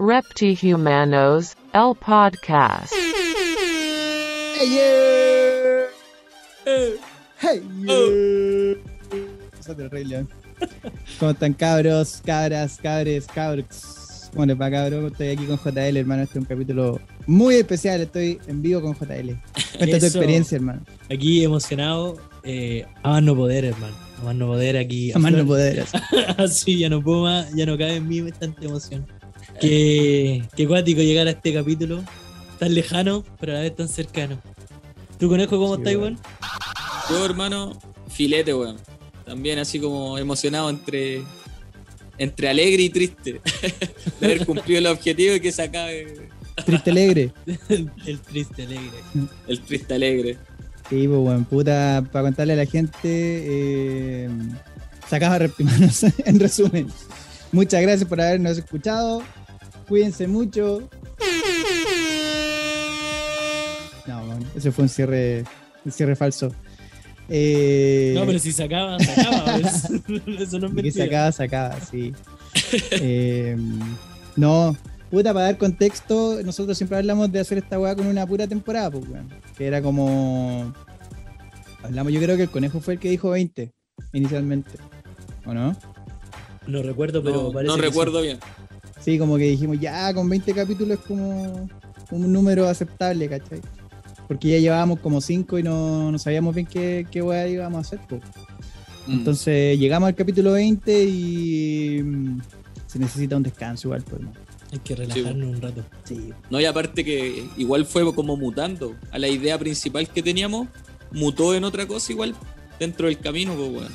Reptihumanos, el podcast. ¡Hey, yeah! ¡Hey, yeah! Rey León. ¿Cómo están cabros, cabras, cabres, cabros? ¿Cómo les va, cabros? Estoy aquí con JL, hermano. Este es un capítulo muy especial. Estoy en vivo con JL. Cuenta tu experiencia, hermano. Aquí emocionado, eh, a más no poder, hermano. A más no poder aquí. A más no poder. así. Así ya no puedo más, ya no cabe en mí tanta emoción. Qué, qué cuático llegar a este capítulo, tan lejano, pero a la vez tan cercano. ¿Tu conejo cómo Sí, estás, weón. Yo, hermano, filete, weón. También así como emocionado entre, entre alegre y triste. de haber cumplido el objetivo y que se acabe Triste alegre. El triste alegre. el triste alegre. Sí, pues, weón. Puta, para contarle a la gente, eh, sacaba reptimanos, en resumen. Muchas gracias por habernos escuchado. Cuídense mucho. No, weón, ese fue un cierre, un cierre falso. Eh, No, pero si sacaba, sacaba. Eso, eso no es de que mentira. sacaba, sacaba, sí. Eh, no, puta, para dar contexto, nosotros siempre hablamos de hacer esta weá con una pura temporada, pues, weón. Que era como. Hablamos, yo creo que el conejo fue el que dijo 20 inicialmente. ¿O no? No recuerdo, pero no parece no que sí. recuerdo bien. Sí, como que dijimos, ya con 20 capítulos es como un número aceptable, ¿cachai? Porque ya llevábamos como 5 y no, no sabíamos bien qué, qué weá íbamos a hacer, pues. Mm. Entonces llegamos al capítulo 20 y mm, se necesita un descanso igual, pues, hermano. Hay que relajarnos un rato. Sí, No, y aparte que igual fue como mutando. A la idea principal que teníamos, mutó en otra cosa igual dentro del camino, pues, weón.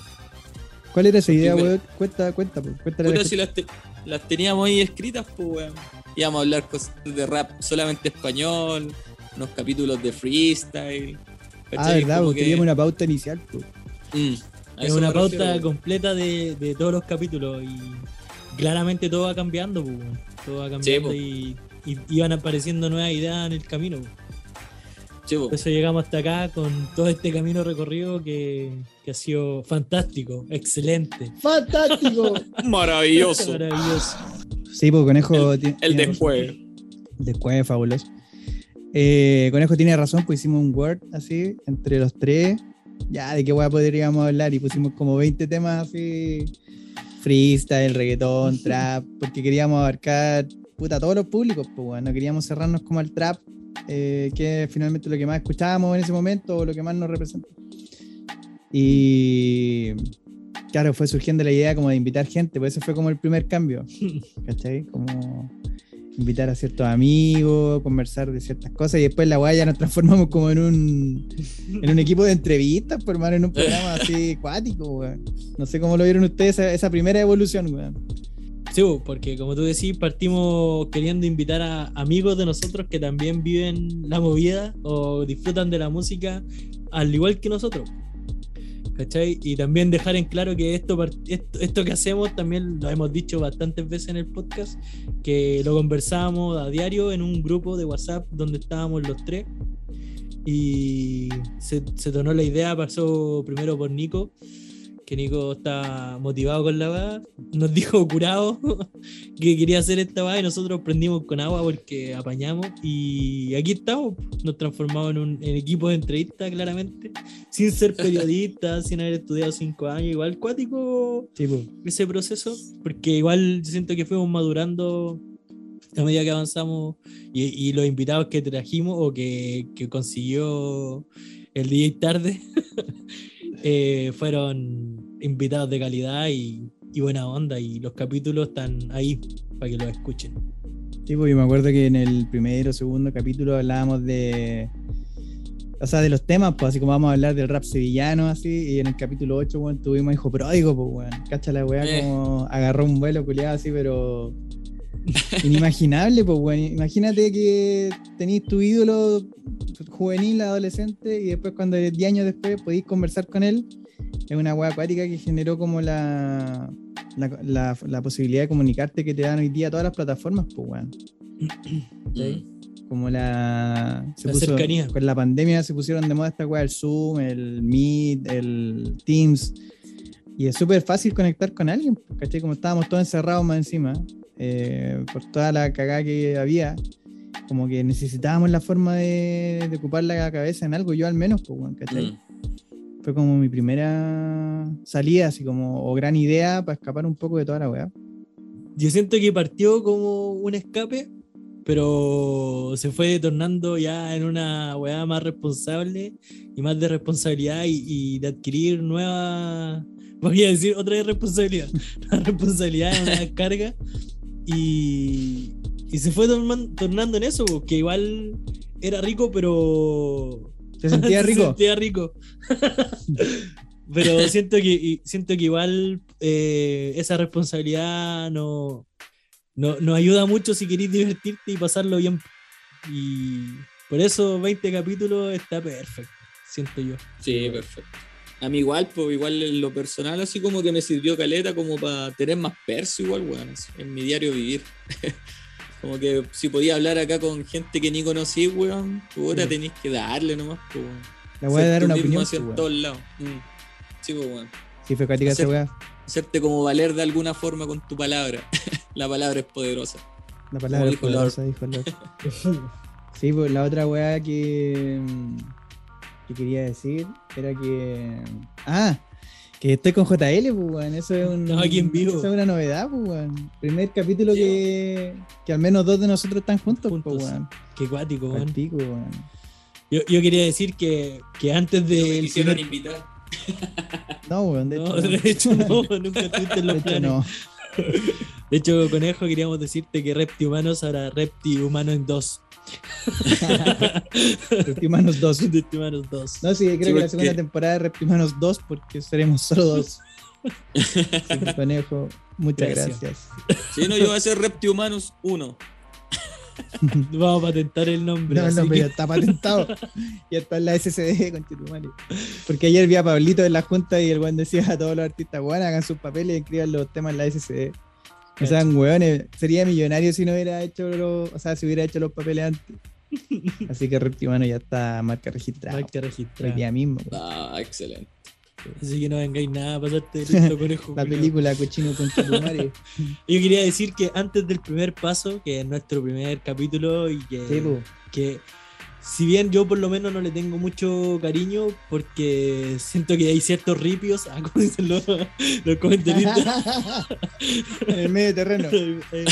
¿Cuál era esa idea, weón? Cuenta, cuenta, pues. Cuéntale la Puta, si te- las teníamos ahí escritas, pues, weón. Íbamos a hablar cosas de rap solamente español, unos capítulos de freestyle. Ah, ¿cachai? verdad, Como porque que- teníamos una pauta inicial, pues. Mm, Es una pauta refiero, completa de, de todos los capítulos y claramente todo va cambiando, pues, weón. todo va cambiando po. y, y iban apareciendo nuevas ideas en el camino. pues. Sí, eso llegamos hasta acá con todo este camino recorrido que, que ha sido fantástico, excelente, ¡Fantástico! Maravilloso. maravilloso. sí, pues Conejo El tiene después. El después es fabuloso. Eh, Conejo tiene razón, pues hicimos un Word así, entre los tres. Ya, ¿de qué weá podríamos hablar? Y pusimos como 20 temas así. Freestyle, reggaetón, trap, porque queríamos abarcar puta, todos los públicos, pues weón. No queríamos cerrarnos como al trap, eh, que es finalmente lo que más escuchábamos en ese momento, o lo que más nos representa. Y claro, fue surgiendo la idea como de invitar gente, pues ese fue como el primer cambio. ¿cachai? Como invitar a ciertos amigos, conversar de ciertas cosas y después la weá ya nos transformamos como en un, en un equipo de entrevistas, por hermano, en un programa así acuático, weón. No sé cómo lo vieron ustedes esa, esa primera evolución, weón. Sí, po, porque como tú decís, partimos queriendo invitar a amigos de nosotros que también viven la movida o disfrutan de la música al igual que nosotros. ¿Cachai? Y también dejar en claro que esto, esto, esto que hacemos también lo hemos dicho bastantes veces en el podcast, que lo conversábamos a diario en un grupo de WhatsApp donde estábamos los tres. Y se, se tornó la idea, pasó primero por Nico, que Nico está motivado con la weá. Nos dijo curado que quería hacer esta weá y nosotros prendimos con agua porque apañamos. Y aquí estamos, nos transformamos en un en equipo de entrevistas, claramente, sin ser periodistas, sin haber estudiado cinco años. Igual cuático Sí, pues. ese proceso, porque igual yo siento que fuimos madurando a medida que avanzamos y, y los invitados que trajimos o que, que consiguió el DJ tarde eh, fueron invitados de calidad y, y buena onda y los capítulos están ahí para que los escuchen. Sí, pues yo me acuerdo que en el primero o segundo capítulo hablábamos de. O sea, de los temas, pues así como vamos a hablar del rap sevillano, así, y en el capítulo 8, weón, tuvimos hijo pródigo, pues weón. Cacha la weá Eh. como agarró un vuelo culiado así, pero. Inimaginable, pues weón. Imagínate que tenéis tu ídolo juvenil, adolescente, y después cuando 10 años después podéis conversar con él. Es una weá acuática que generó como la, la, la- la posibilidad de comunicarte que te dan hoy día todas las plataformas, pues weón. Mm. Como la, se La puso- cercanía. Con la pandemia se pusieron de moda esta weá, el Zoom, el Meet, el Teams. Y es súper fácil conectar con alguien, ¿cachai? Como estábamos todos encerrados más encima. Eh, por toda la cagada que había, como que necesitábamos la forma de, de ocupar la cabeza en algo, yo al menos, pues, weón, ¿cachai? Mm. Fue como mi primera salida, así como, o gran idea para escapar un poco de toda la weá. Yo siento que partió como un escape, pero se fue tornando ya en una weá más responsable y más de responsabilidad y, y de adquirir nueva, voy a decir otra vez responsabilidad, una responsabilidad, una carga y, y se fue tornan- tornando en eso, que igual era rico, pero ¿Te sentías Se rico? sentía rico. Pero siento que, siento que igual eh, esa responsabilidad no, no, nos ayuda mucho si queréis divertirte y pasarlo bien. Y por eso 20 capítulos está perfecto, siento yo. Sí, perfecto. A mí igual, pues igual en lo personal, así como que me sirvió caleta como para tener más perso igual, weón, en mi diario vivir. como que si podía hablar acá con gente que ni conocí, weón, puta, Sí. tenéis que darle nomás, pues, weón. La voy a dar tú una opinión. así pues, todos lados. Mm. Sí, pues, weón. Sí, fue cuática esa weá. Hacerte como valer de alguna forma con tu palabra. La palabra es poderosa. La palabra dijo poderosa, dijo Lord. Sí, pues la otra weá que, mm, que quería decir era que. Ah, que estoy con JL, pues. Eso es un. Estamos aquí en vivo. Eso es una novedad, pues weón. Primer capítulo que, que al menos dos de nosotros están juntos, pues Juntos. weón. Qué cuático, weón. Yo, yo quería decir que, que antes No me quisieron primer- invitar. No, weón, de hecho. No, no. de hecho no, nunca estuviste en De los hecho, planes. no. De hecho, Conejo, queríamos decirte que Repti Humanos ahora Repti Humano en 2. Reptimanos 2. Repti Humanos 2. No, sí, creo Sí, que la segunda temporada de Reptimanos 2 porque seremos solo dos. Conejo, muchas Gracias. gracias. Sí, no, yo voy a ser Reptihumanos 1. Vamos a patentar el nombre. No, el nombre ya está patentado. ya está en la SCD, conchetumare. Porque ayer vi a Pablito en la junta y el buen decía a todos los artistas, hagan sus papeles y escriban los temas en la SCD. O sea, weones, sería millonario si no hubiera hecho los, o sea, si hubiera hecho los papeles antes. Así que Reptimano ya está marca registrada. Marca Hoy registrada. día mismo. weón. Ah, excelente. Así que no vengáis nada a pasarte de listo, conejo. La culiao. película Cochino Conchetumare. Yo quería decir que antes del primer paso, que es nuestro primer capítulo, y que, Sí, que si bien yo por lo menos no le tengo mucho cariño, porque siento que hay ciertos ripios, ah, como dicen los, los comentaristas, en el medio terreno. Eh,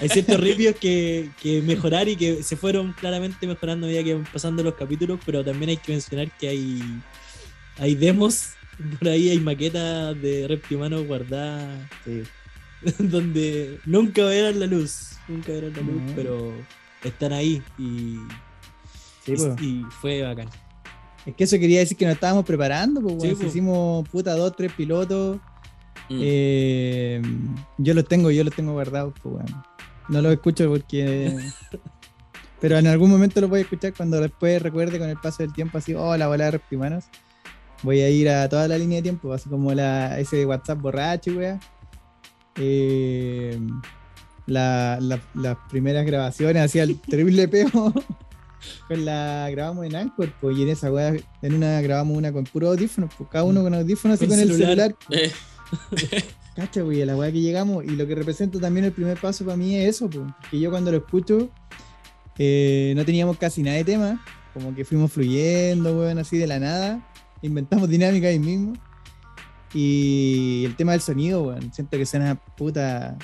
hay ciertos ripios que, que mejorar y que se fueron claramente mejorando a medida que van pasando los capítulos, pero también hay que mencionar que hay, hay demos, por ahí hay maquetas de Reptimano guardadas Sí. donde nunca verán la luz, nunca verán la luz, No. pero están ahí y, Sí, y- fue bacán. Es que eso quería decir que nos estábamos preparando, pues, Sí, po. hicimos puta dos, tres pilotos. Mm. Eh, yo los tengo, yo los tengo guardados, pues, weón. No los escucho porque. Pero en algún momento los voy a escuchar cuando después recuerde con el paso del tiempo, así, oh, la bola de reptimanos. Voy a ir a toda la línea de tiempo, así como la, ese WhatsApp borracho, weón. Eh, la- la- las primeras grabaciones, hacía el terrible peo. Con la grabamos en Anchor, pues, y en esa weá, en una grabamos una con puro audífono, pues cada uno con audífonos y Con el celular. celular. Eh, Cacha, güey, a la weá que llegamos. Y lo que representa también el primer paso para mí es eso, pues. Que yo cuando lo escucho, eh, no teníamos casi nada de tema. Como que fuimos fluyendo, weón, así de la nada. Inventamos dinámica ahí mismo. Y el tema del sonido, weón. Siento que suena puta.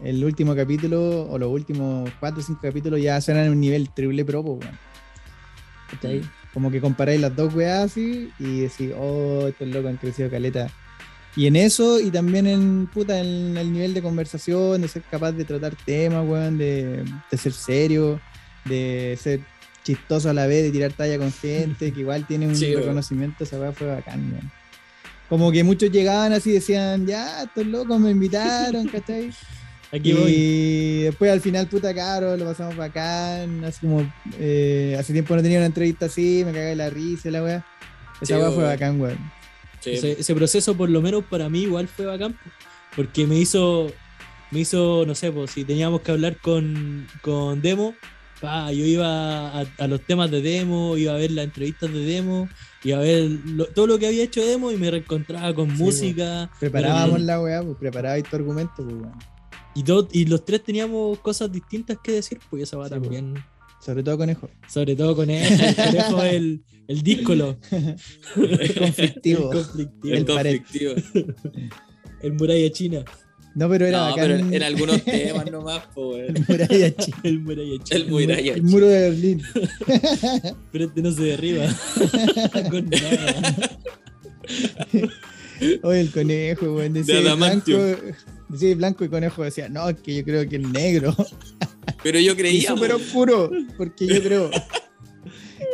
El último capítulo, o los últimos cuatro o cinco capítulos, ya suenan en un nivel triple pro, pues, weón. ¿Cachai? Como que comparáis las dos weas así y decís, oh, estos locos han crecido caleta. Y en eso, y también en puta, en el nivel de conversación, de ser capaz de tratar temas, weón, de, de ser serio, de ser chistoso a la vez, de tirar talla con gente, que igual tiene un Sí, reconocimiento, esa weá fue bacán, weón. Como que muchos llegaban así y decían, ya, estos locos me invitaron, ¿cachai? Aquí y voy. después al final, puta caro, lo pasamos bacán. Así como eh, hace tiempo no tenía una entrevista así, me cagué la risa la weá. Esa Sí, weá fue bacán, weón. sí. Ese, ese proceso, por lo menos para mí, igual fue bacán, po, porque me hizo, me hizo, no sé, pues si teníamos que hablar con, con Demo, pa, yo iba a, a los temas de Demo, iba a ver las entrevistas de Demo, iba a ver lo- todo lo que había hecho Demo y me reencontraba con Sí, música. Preparábamos Pero- la weá, pues preparabais tu argumento, pues weón. Y, todo- y los tres teníamos cosas distintas que decir, pues esa va Sí, también. Sobre todo conejo. Sobre todo con él, el conejo, el, el díscolo. Es conflictivo. El conflictivo. El conflictivo. El muralla china. No, pero era No, bacán. pero en algunos temas nomás, po, weón. El muralla china. El muralla china. El muralla El muro de Berlín. Pero este no se derriba. con nada. Oye, el conejo, weón. Decía De blanco, decía blanco y conejo decía, no, es que yo creo que es negro. Pero yo creía, súper oscuro, porque yo creo.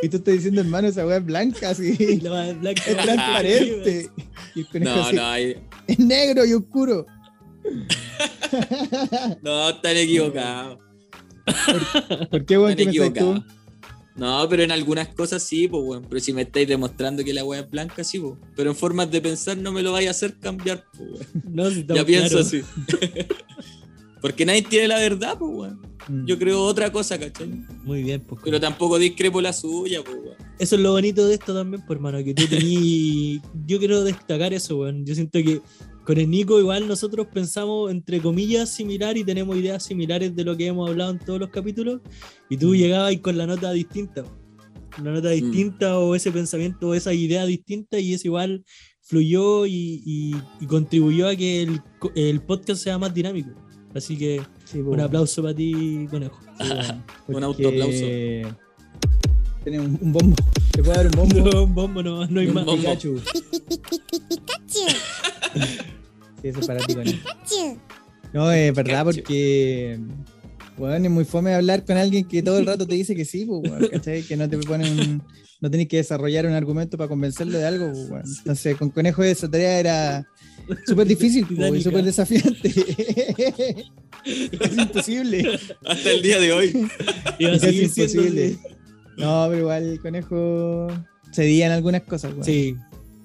Y tú estás diciendo, hermano, esa weá es blanca, así. La más blanca. Es transparente. Y el conejo No, así, no, ahí- es negro y oscuro. No, están equivocados. ¿Por qué, weón, Están qué equivocados. tú? No, pero en algunas cosas sí, pues, weón. Pero si me estáis demostrando que la weá es blanca, sí, pues. Pero en formas de pensar no me lo vaya a hacer cambiar, pues, weón. No, si Ya pienso claros. así. Porque nadie tiene la verdad, pues, weón. Mm. Yo creo otra cosa, ¿cachai? Muy bien, pues. Pero tampoco discrepo la suya, pues, weón. Eso es lo bonito de esto también, pues, hermano, que tú tení... Yo quiero destacar eso, weón. Yo siento que con el Nico igual nosotros pensamos, entre comillas, similar y tenemos ideas similares de lo que hemos hablado en todos los capítulos. Y tú llegabas ahí con la nota distinta. Una nota distinta o ese pensamiento o esa idea distinta y eso igual fluyó y, y- y contribuyó a que el, co- el podcast sea más dinámico. Así que Sí, un aplauso para ti, conejo. sí, weón. Un autoaplauso. Tiene un, un bombo. ¿Te puedo dar un bombo? No, un bombo no, no hay Un más. bombo. Pikachu. Sí, eso es para ti, conejo. No, es verdad, Pikachu. porque. Bueno, es muy fome hablar con alguien que todo el rato te dice que sí, pues, ¿cachai? Que no te pone un. No tenés que desarrollar un argumento para convencerlo de algo, pues, weón. Entonces, con Conejo esa tarea era súper difícil, pues, y súper desafiante. es imposible. Hasta el día de hoy. Iba a Es siendo imposible. No, pero igual el Conejo cedía en algunas cosas, weón. Sí.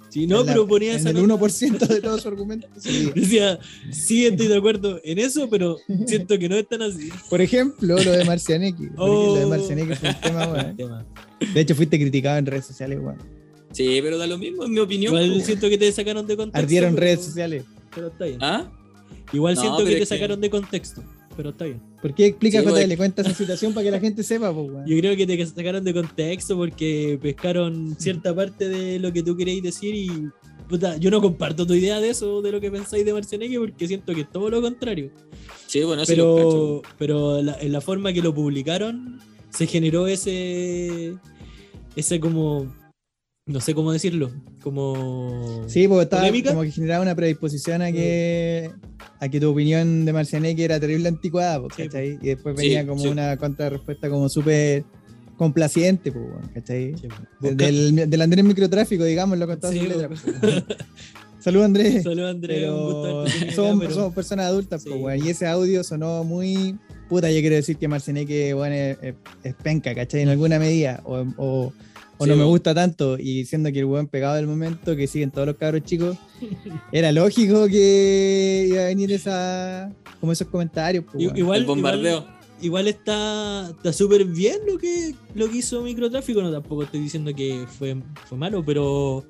Sí, no, En la- pero ponía En esa el nota. 1% de todo su argumento. sí. Decía, sí, estoy de acuerdo en eso, pero siento que no es tan así. Por ejemplo, lo de Marcianeque. Lo de Oh. Marcianeque fue un tema, weón. Tema. De hecho, fuiste criticado en redes sociales, weón. Sí, pero da lo mismo, en mi opinión. Igual pues, siento que te sacaron de contexto. Ardieron pero- redes sociales. Pero está bien. ¿Ah? Igual No, siento pero que te que- sacaron de contexto, pero está bien. ¿Por qué explica Sí, JL? weón. Cuenta esa situación para que la gente sepa, pues, weón. Yo creo que te sacaron de contexto porque pescaron cierta parte de lo que tú queréis decir y puta, yo no comparto tu idea de eso, de lo que pensáis de Marcianeque, porque siento que es todo lo contrario. Sí, bueno, cacho. pero pero la- en la forma que lo publicaron se generó ese ese como no sé cómo decirlo como Sí, porque estaba ¿Polémica? como que generaba una predisposición a que a que tu opinión de Marcianeque era terrible anticuada, Sí, ¿cachai? Y después Sí, venía como sí. una contrarrespuesta como súper complaciente, pues, ¿cachai? Busca- Del, del Andrés Microtráfico, digámoslo con todas Sí, sus pues. letras. Saludos, Andrés. Un gusto tenido acá, somos, pero- somos personas adultas, pues, weón, y ese audio sonó muy. Puta, yo quiero decir que Marcianeque, weón, es, es- es penca, ¿cachai? En alguna medida. O, o- o Sí, no me gusta tanto. Y siendo que el weón pegado del momento que siguen todos los cabros chicos, era lógico que iba a venir esa. como esos comentarios, pues, igual el bombardeo. igual, igual está está súper bien lo que lo que hizo microtráfico no tampoco estoy diciendo que fue, fue malo pero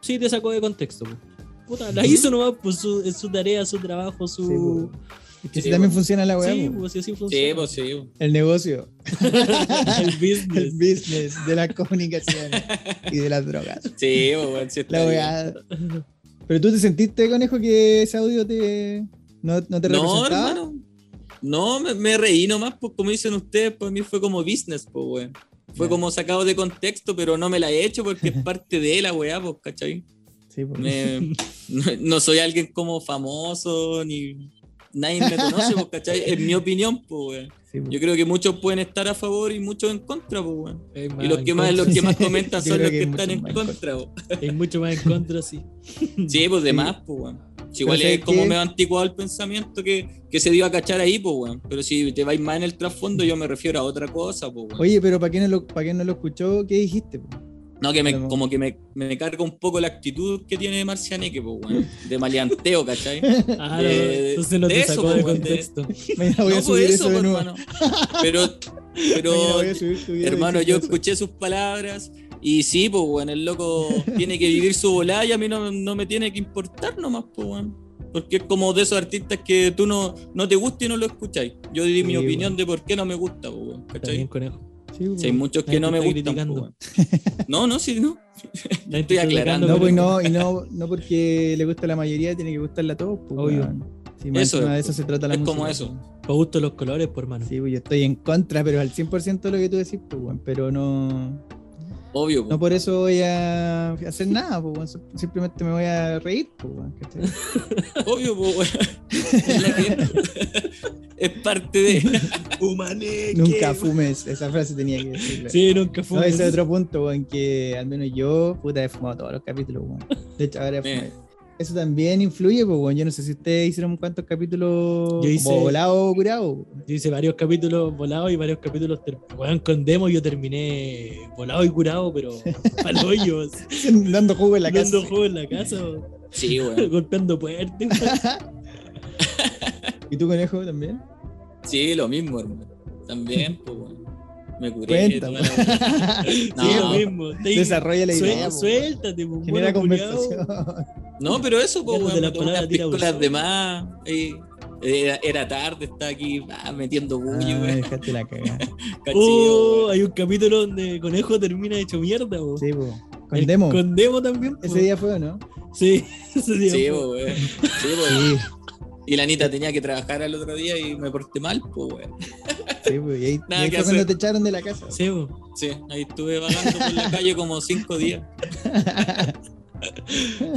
sí te sacó de contexto. Puta, la hizo nomás pues su, su tarea su trabajo su Sí, pues. Es que Sí, si también funciona la weá, sí, pues. pues sí, Sí, funciona pues sí. El negocio, el el business business de la comunicación y de las drogas. Sí, pues, sí está La weá. Pero tú te sentiste, conejo, que ese audio te. no, no te No, representaba. hermano. No, me, me reí nomás, pues como dicen ustedes, para mí fue como business, pues, weón. Fue como sacado de contexto, pero no me la he hecho porque es parte de la weá, pues, ¿cachai? Sí, pues. Me- no, no soy alguien como famoso, ni nadie me conoce, pues, ¿cachai? En mi opinión, pues, weón. Sí, pues. Yo creo que muchos pueden estar a favor y muchos en contra, pues, weón. Y los que más, los que más comentan son los que están en contra, pues. hay mucho más en contra sí Sí, pues de Sí. más, pues, weón. Si igual es ¿sabes como qué? medio anticuado el pensamiento que, que se dio a cachar ahí, pues, weón. Pero si te vais más en el trasfondo, yo me refiero a otra cosa, pues, weón. Oye, pero para quien, no lo, para quien no lo escuchó, ¿qué dijiste? po? No, que me, como que me, me carga un poco la actitud que tiene Marcianeque, pues, weón. De maleanteo, ¿cachai? ah, entonces no de te eso, sacó de contexto voy a no, subir pues eso, eso, pues, hermano. Pero, pero a subir Hermano, yo eso. escuché sus palabras y sí, pues, weón, el loco tiene que vivir su volada y a mí no, no me tiene que importar nomás, pues, weón. Porque es como de esos artistas que tú no, no te gusta y no lo escucháis. Yo di mi opinión de por qué no me gusta, Está ¿cachai? conejo. Sí, Si hay po. muchos que no me gustan. criticando. po, weón. No, no, sí, no. Nadie Estoy aclarando. No, pues no, y no, no porque le gusta a la mayoría, tiene que gustarle a todos. Pues, Obvio. Sí, Eso encima de es, eso se trata la es música. como eso. pues. Pa' gusto los colores, por mano. Sí, pues yo estoy en contra, pero al 100% de lo que tú decís, pues, weón, pero no, Obvio, po. no por eso voy a hacer nada, simplemente me voy a reír, pues, obvio, po, weón. Es parte de. Humaneque. Nunca fumes, esa frase tenía que decirla. Sí, nunca fue. No, ese es otro punto, weón, que al menos yo, puta, he fumado todos los capítulos, weón. De hecho, ahora he fumado. Eso también influye, pues, weón. Yo no sé si ustedes hicieron cuántos capítulos Yo hice- volado o curado. Yo hice varios capítulos volados y varios capítulos. Weón, con demo yo terminé volado y curado, pero al hoyo. Dando jugo en la casa. Dando juego en la casa, Sí, weón. golpeando puertas. ¿Y tú, conejo, también? Sí, lo mismo, hermano. También, pues, weón. Me curé. Cuenta, Sí, lo mismo. Desarrolla la idea, po. Suéltate, po, Genera culiao. No, pero eso, pues, te weón. la me tomé unas piscolas de más. ahí. Era, era tarde, estaba aquí ah, metiendo bullo, Ah, weón. dejaste la cagada. Oh, weón. hay un capítulo donde Conejo termina hecho mierda. Sí. Con El- demo. Con demo también. po. Ese día fue, ¿o ¿no? Sí, ese día. Sí, fue. weón. Sí, Y la Anita tenía que trabajar el otro día y me porté mal, pues, weón. sí, po. Y ahí, y Nada ahí que fue cuando hacer. te echaron de la casa. Sí. Sí, ahí estuve vagando por la calle como cinco días.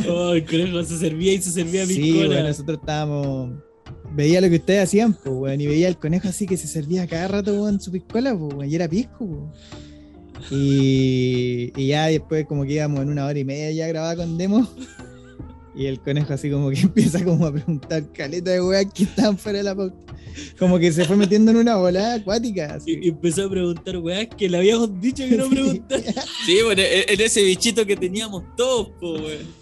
Oh, el conejo se servía y se servía Sí, piscola. bueno, nosotros estábamos. Veía lo que ustedes hacían, pues, weón. Y veía el conejo así que se servía cada rato, weón, su piscola, pues, weón. Y era pisco, weón. Y, y ya después, como que íbamos en una hora y media ya grabada con demo. Y el conejo así como que empieza como a preguntar caleta de weas que estaban fuera de la pauta. Como que se fue metiendo en una volada acuática. así. Y, y empezó a preguntar weas que le habíamos dicho que no preguntar. Sí, bueno, en en ese bichito que teníamos todos, pues, weón.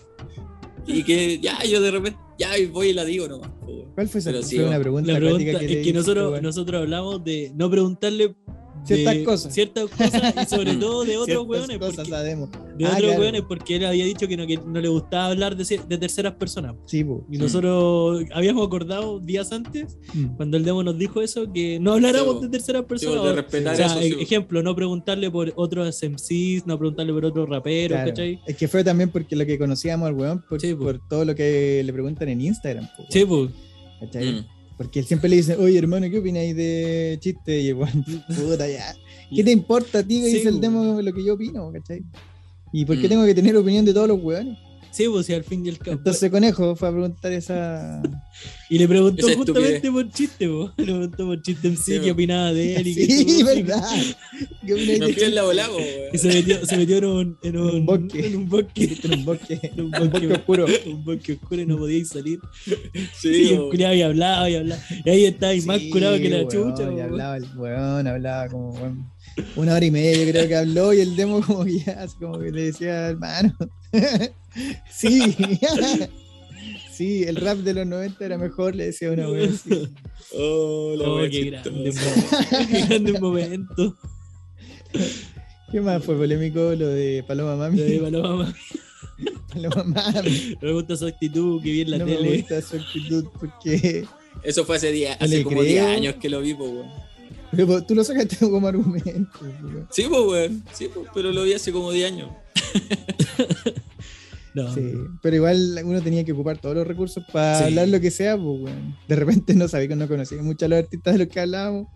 Y que ya, yo de repente, ya voy y la digo nomás, po. ¿Cuál fue esa sí, fue una pregunta, La pregunta le es que nosotros, nosotros hablamos de no preguntarle Ciertas cosas. ciertas cosas y sobre todo de otros weones. cosas Porque, sabemos. de Ah, otros claro. weones porque él había dicho que no, que no le gustaba hablar de, terceras personas. Sí, po. Y Mm. nosotros habíamos acordado días antes, Mm. cuando el demo nos dijo eso, que no habláramos Sí, de terceras Sí, personas. de respetar o sea, eso, sí, po. ejemplo, no preguntarle por otros MCs, no preguntarle por otros raperos, Claro. ¿cachai? Es que fue también porque lo que conocíamos al weón por, Sí, po. por todo lo que le preguntan en Instagram. po, Sí, pues. ¿cachai? Mm. Porque él siempre le dice, oye hermano, ¿qué opináis de chiste? Y el puta ya. ¿Qué te importa a ti que Sí, dice el demo lo que yo opino? ¿cachai? ¿Y por qué Mm. tengo que tener opinión de todos los weones? Sí, pues, sí, al fin y al cabo. Entonces Conejo fue a preguntar esa... Y le preguntó Esa justamente estupidez. por chiste, po. Le preguntó por chiste en sí, Sí, qué opinaba de él y qué sí, verdad. ¿Qué opináis de po, Y se metió, se metió en un, en un, un bosque. En un bosque. En un bosque, En un bosque oscuro. Un bosque oscuro y no podíais salir. Sí, po. culiado y hablaba y hablaba. Y ahí estaba y más Sí, curado que la weón, chucha. Y hablaba el weón, hablaba como weón, una hora y media, yo creo que habló, y el demo como que ya, así como que le decía, hermano. sí. sí, el rap de los 90 era mejor, le decía una weón así. Oh, la Oh, qué grande, qué grande momento. ¿Qué más fue polémico? Lo de Paloma Mami. Lo de Paloma, Paloma Mami. Me gusta su actitud, que vi en la no me tele. gusta su actitud porque. Eso fue hace, día, No hace como 10 creo. años que lo vi, po, weón. Pero tú lo sacaste como argumento. weón. Sí, pues, weón. Sí, po, pero lo vi hace como 10 años. No. Sí, pero igual uno tenía que ocupar todos los recursos para Sí. hablar lo que sea, pues, weón. De repente no sabía que no conocía mucho a los artistas de los que hablábamos.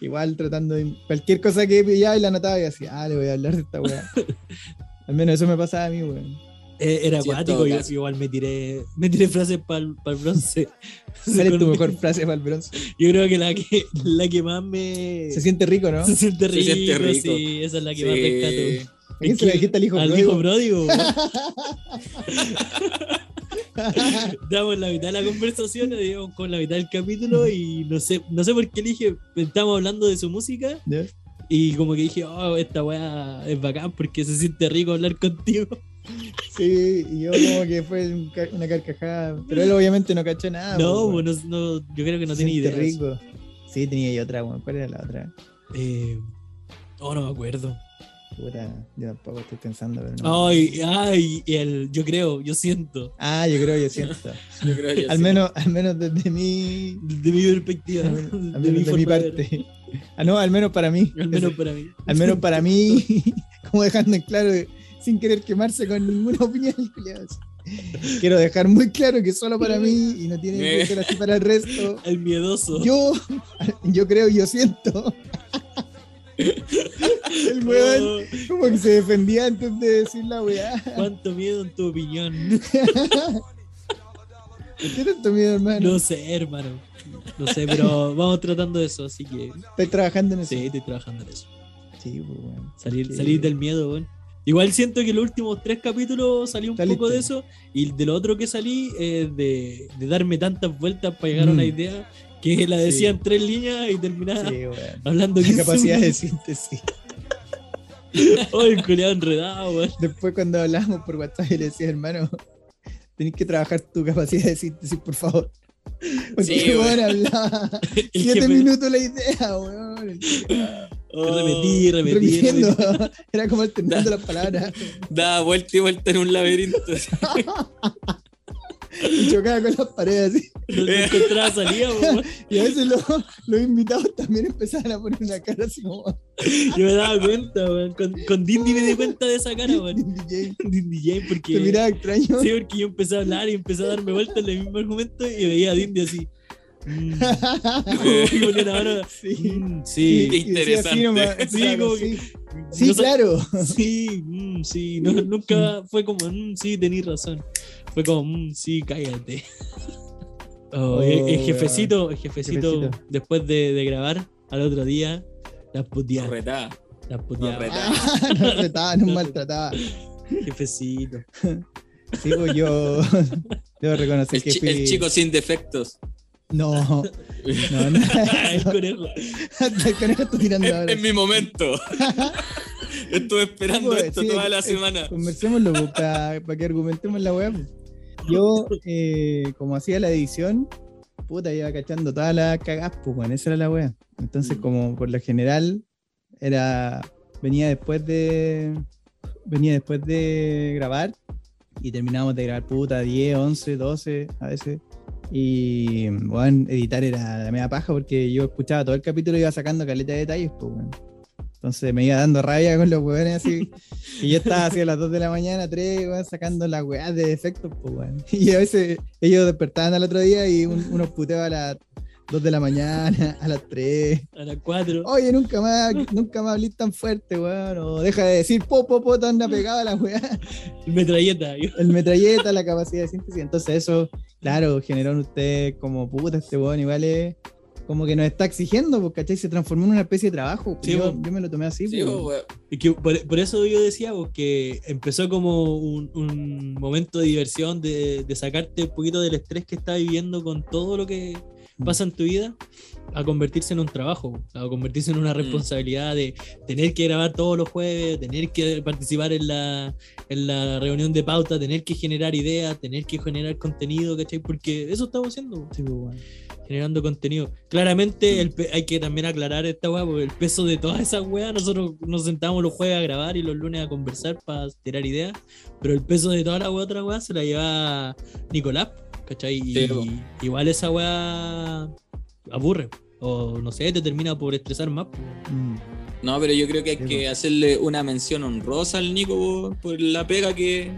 Igual tratando de. Cualquier cosa que pillaba y la anotaba y decía, ah, le voy a hablar de esta weá. Al menos eso me pasaba a mí, weón. Eh, Era Sí, acuático, yo caso. igual me tiré, me tiré frases para el bronce. ¿Cuál es tu mejor frase para el bronce? Yo creo que la que, la que más me. Se siente rico, ¿no? se siente Se rico, siente rico. sí, esa es la que más rescato. ¿A quién se la dijiste al hijo Al pródigo? hijo pródigo. Damos la mitad de la conversación, digamos, con la mitad del capítulo y no sé, no sé por qué dije, estamos hablando de su música y como que dije, oh, esta weá es bacán porque se siente rico hablar contigo. Sí, y yo como que fue un ca- una carcajada. Pero él obviamente no cachó nada. no, pues, pues, no, no, yo creo que no tenía idea. rico. Sí, tenía yo otra, weón. ¿Cuál era la otra? Eh, oh, no me acuerdo. Puta, yo tampoco estoy pensando, pero no. Ay, ay, el, yo creo, yo siento, Ah, yo creo, yo siento. Yo creo que al, menos, al menos desde mi, de mi perspectiva, al de, menos mi de mi forma de ver. parte. Ah, no, al menos para mí. Al menos para mí. Al menos para mí, como dejando en claro, sin querer quemarse con ninguna opinión. Quiero dejar muy claro que solo para mí y no tiene que ser así para el resto. El miedoso. Yo, yo creo y yo siento. El weón como que se defendía antes de decir la weá. cuánto miedo en tu opinión. ¿Qué tanto miedo, hermano? No sé, hermano. No sé, pero vamos tratando de eso, así que Estoy trabajando en eso. sí, estoy trabajando en eso. Sí, pues, weón. Salir, salir del miedo, weón. Igual siento que los últimos tres capítulos salí un Saliste. poco de eso. Y de lo otro que salí es de, de darme tantas vueltas para llegar a una Mm. idea que la decía Sí. en tres líneas y terminaba Sí, weón. hablando La 15 capacidad de síntesis. Oh, el culiado enredado, weón. Después cuando hablábamos por WhatsApp le decía, hermano, tenés que trabajar tu capacidad de síntesis, por favor. Porque Sí, weón hablaba siete minutos la idea, weón. Oh, Repetí, repetí, repetí. Era como alternando las palabras. Da vuelta y vuelta en un laberinto. Y chocaba con las paredes así. No, encontraba salida. Y a veces los, los invitados también empezaban a poner una cara así como Yo me daba cuenta, weón. Con, con Dindy me di cuenta de esa cara, weón. DJ. Dindy J, porque. Te miraba extraño. Sí, porque yo empecé a hablar y empecé a darme vueltas en el mismo argumento y veía a Dindy así. Mm. Sí. mm, sí. Interesante. Sí, claro, sí. No Sí, sé- claro. Sí, mm, sí. No, nunca fue como, mm, sí, tenés razón. Fue como, mm, sí, cállate. Oh, Oh, el, el jefecito, el jefecito, Jefecito. después de, de grabar al otro día, las puteaba. Retá. Las puteaba. Nos Ah, nos retaba, nos maltrataba. Jefecito. Sí, pues yo debo reconocer El, que chi- fui... el chico sin defectos. No, no, no. el conejo. El conejo está tirando Es, ahora. es mi momento. Estuve esperando Pues, esto sí, toda la eh, semana. Conversémoslo para que argumentemos la web. Yo, eh, como hacía la edición, puta, iba cachando todas las cagas, pues bueno, esa era la web. Entonces, Mm. como por lo general, era. Venía después de. Venía después de grabar y terminábamos de grabar, puta, 10, 11, 12 a veces. Y, bueno, editar era la media paja porque yo escuchaba todo el capítulo y iba sacando caleta de detalles, pues, bueno. Entonces me iba dando rabia con los weones así. Y yo estaba así a las 2 de la mañana, 3, weón, sacando las weas de defectos, pues, weón. Y a veces ellos despertaban al otro día y un- unos puteaba a las 2 de la mañana, a las 3. A las 4. Oye, nunca más, nunca más hablís tan fuerte, weón. O deja de decir po, po, po, te anda pegado a la weá. Metralleta. yo. El metralleta, la capacidad de síntesis. Entonces eso, claro, generó en usted como puta este weón, igual es como que nos está exigiendo, pues, ¿cachai? Se transformó en una especie de trabajo. pues, Sí, yo, yo me lo tomé así, Sí, pues. pues. Y que por, por eso yo decía que empezó como un, un momento de diversión, de, de sacarte un poquito del estrés que estás viviendo con todo lo que pasa en tu vida, a convertirse en un trabajo, a convertirse en una responsabilidad de tener que grabar todos los jueves, tener que participar en la, en la reunión de pauta, tener que generar ideas, tener que generar contenido, ¿cachai? Porque eso estamos haciendo. Sí, pues, generando contenido. Claramente el pe- hay que también aclarar esta weá, porque el peso de todas esas weas, nosotros nos sentamos los jueves a grabar y los lunes a conversar para tirar ideas, pero el peso de toda la wea otra wea se la lleva Nicolás, ¿cachai? Y Sí, igual esa wea aburre, o no sé, te termina por estresar más. Mm. No, pero yo creo que hay Sí, que hacerle una mención honrosa al Nico por, por la pega que,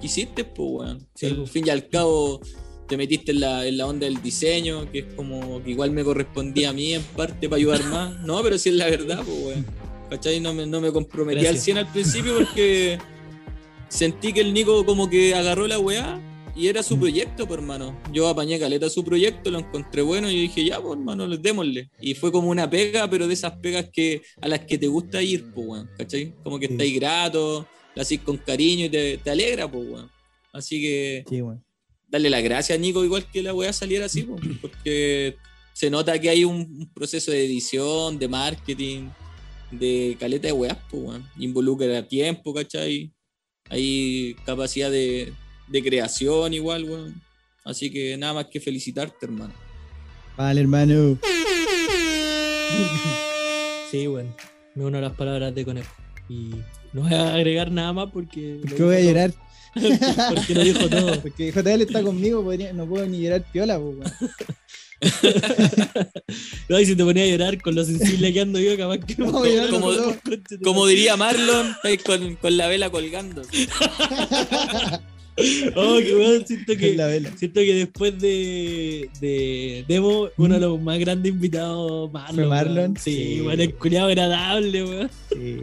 que hiciste, pues, weón. Sí, al fin y al cabo te metiste en la, en la onda del diseño, que es como que igual me correspondía a mí en parte para ayudar más. No, pero sí es la verdad, pues, weón. ¿Cachai? No me, no me comprometí Gracias. al 100 al principio porque sentí que el Nico como que agarró la weá y era su Mm. proyecto, pues, hermano. Yo apañé caleta su proyecto, lo encontré bueno y dije, ya, pues, hermano, les démosle. Y fue como una pega, pero de esas pegas que a las que te gusta ir, pues, weón, ¿cachai? Como que Sí. estáis grato, lo hacís con cariño y te, te alegra, pues, weón. Así que Sí, weón. darle las gracias a Nico, igual que la weá saliera así, pues, porque se nota que hay un, un proceso de edición, de marketing, de caleta de weas, pues, weón. Involucra tiempo, ¿cachai? Hay capacidad de, de creación igual, weón. Así que nada más que felicitarte, hermano. Vale, hermano. Sí, bueno, me uno a las palabras de conejo. Y no voy a agregar nada más porque. ¿Por qué voy a llorar? porque lo dijo todo. Porque JL está conmigo, podría- no puedo ni llorar piola, weón. No, y si te ponía a llorar con lo sensible que ando yo, capaz que. No, como- todo. Como diría Marlon, con, con la vela colgando. Oh, qué weón, siento que. La vela. Siento que después de, de Demo, uno de los más grandes invitados, Marlon. ¿Fue Marlon? Sí, Sí. weón, el culiado agradable, weón. Sí,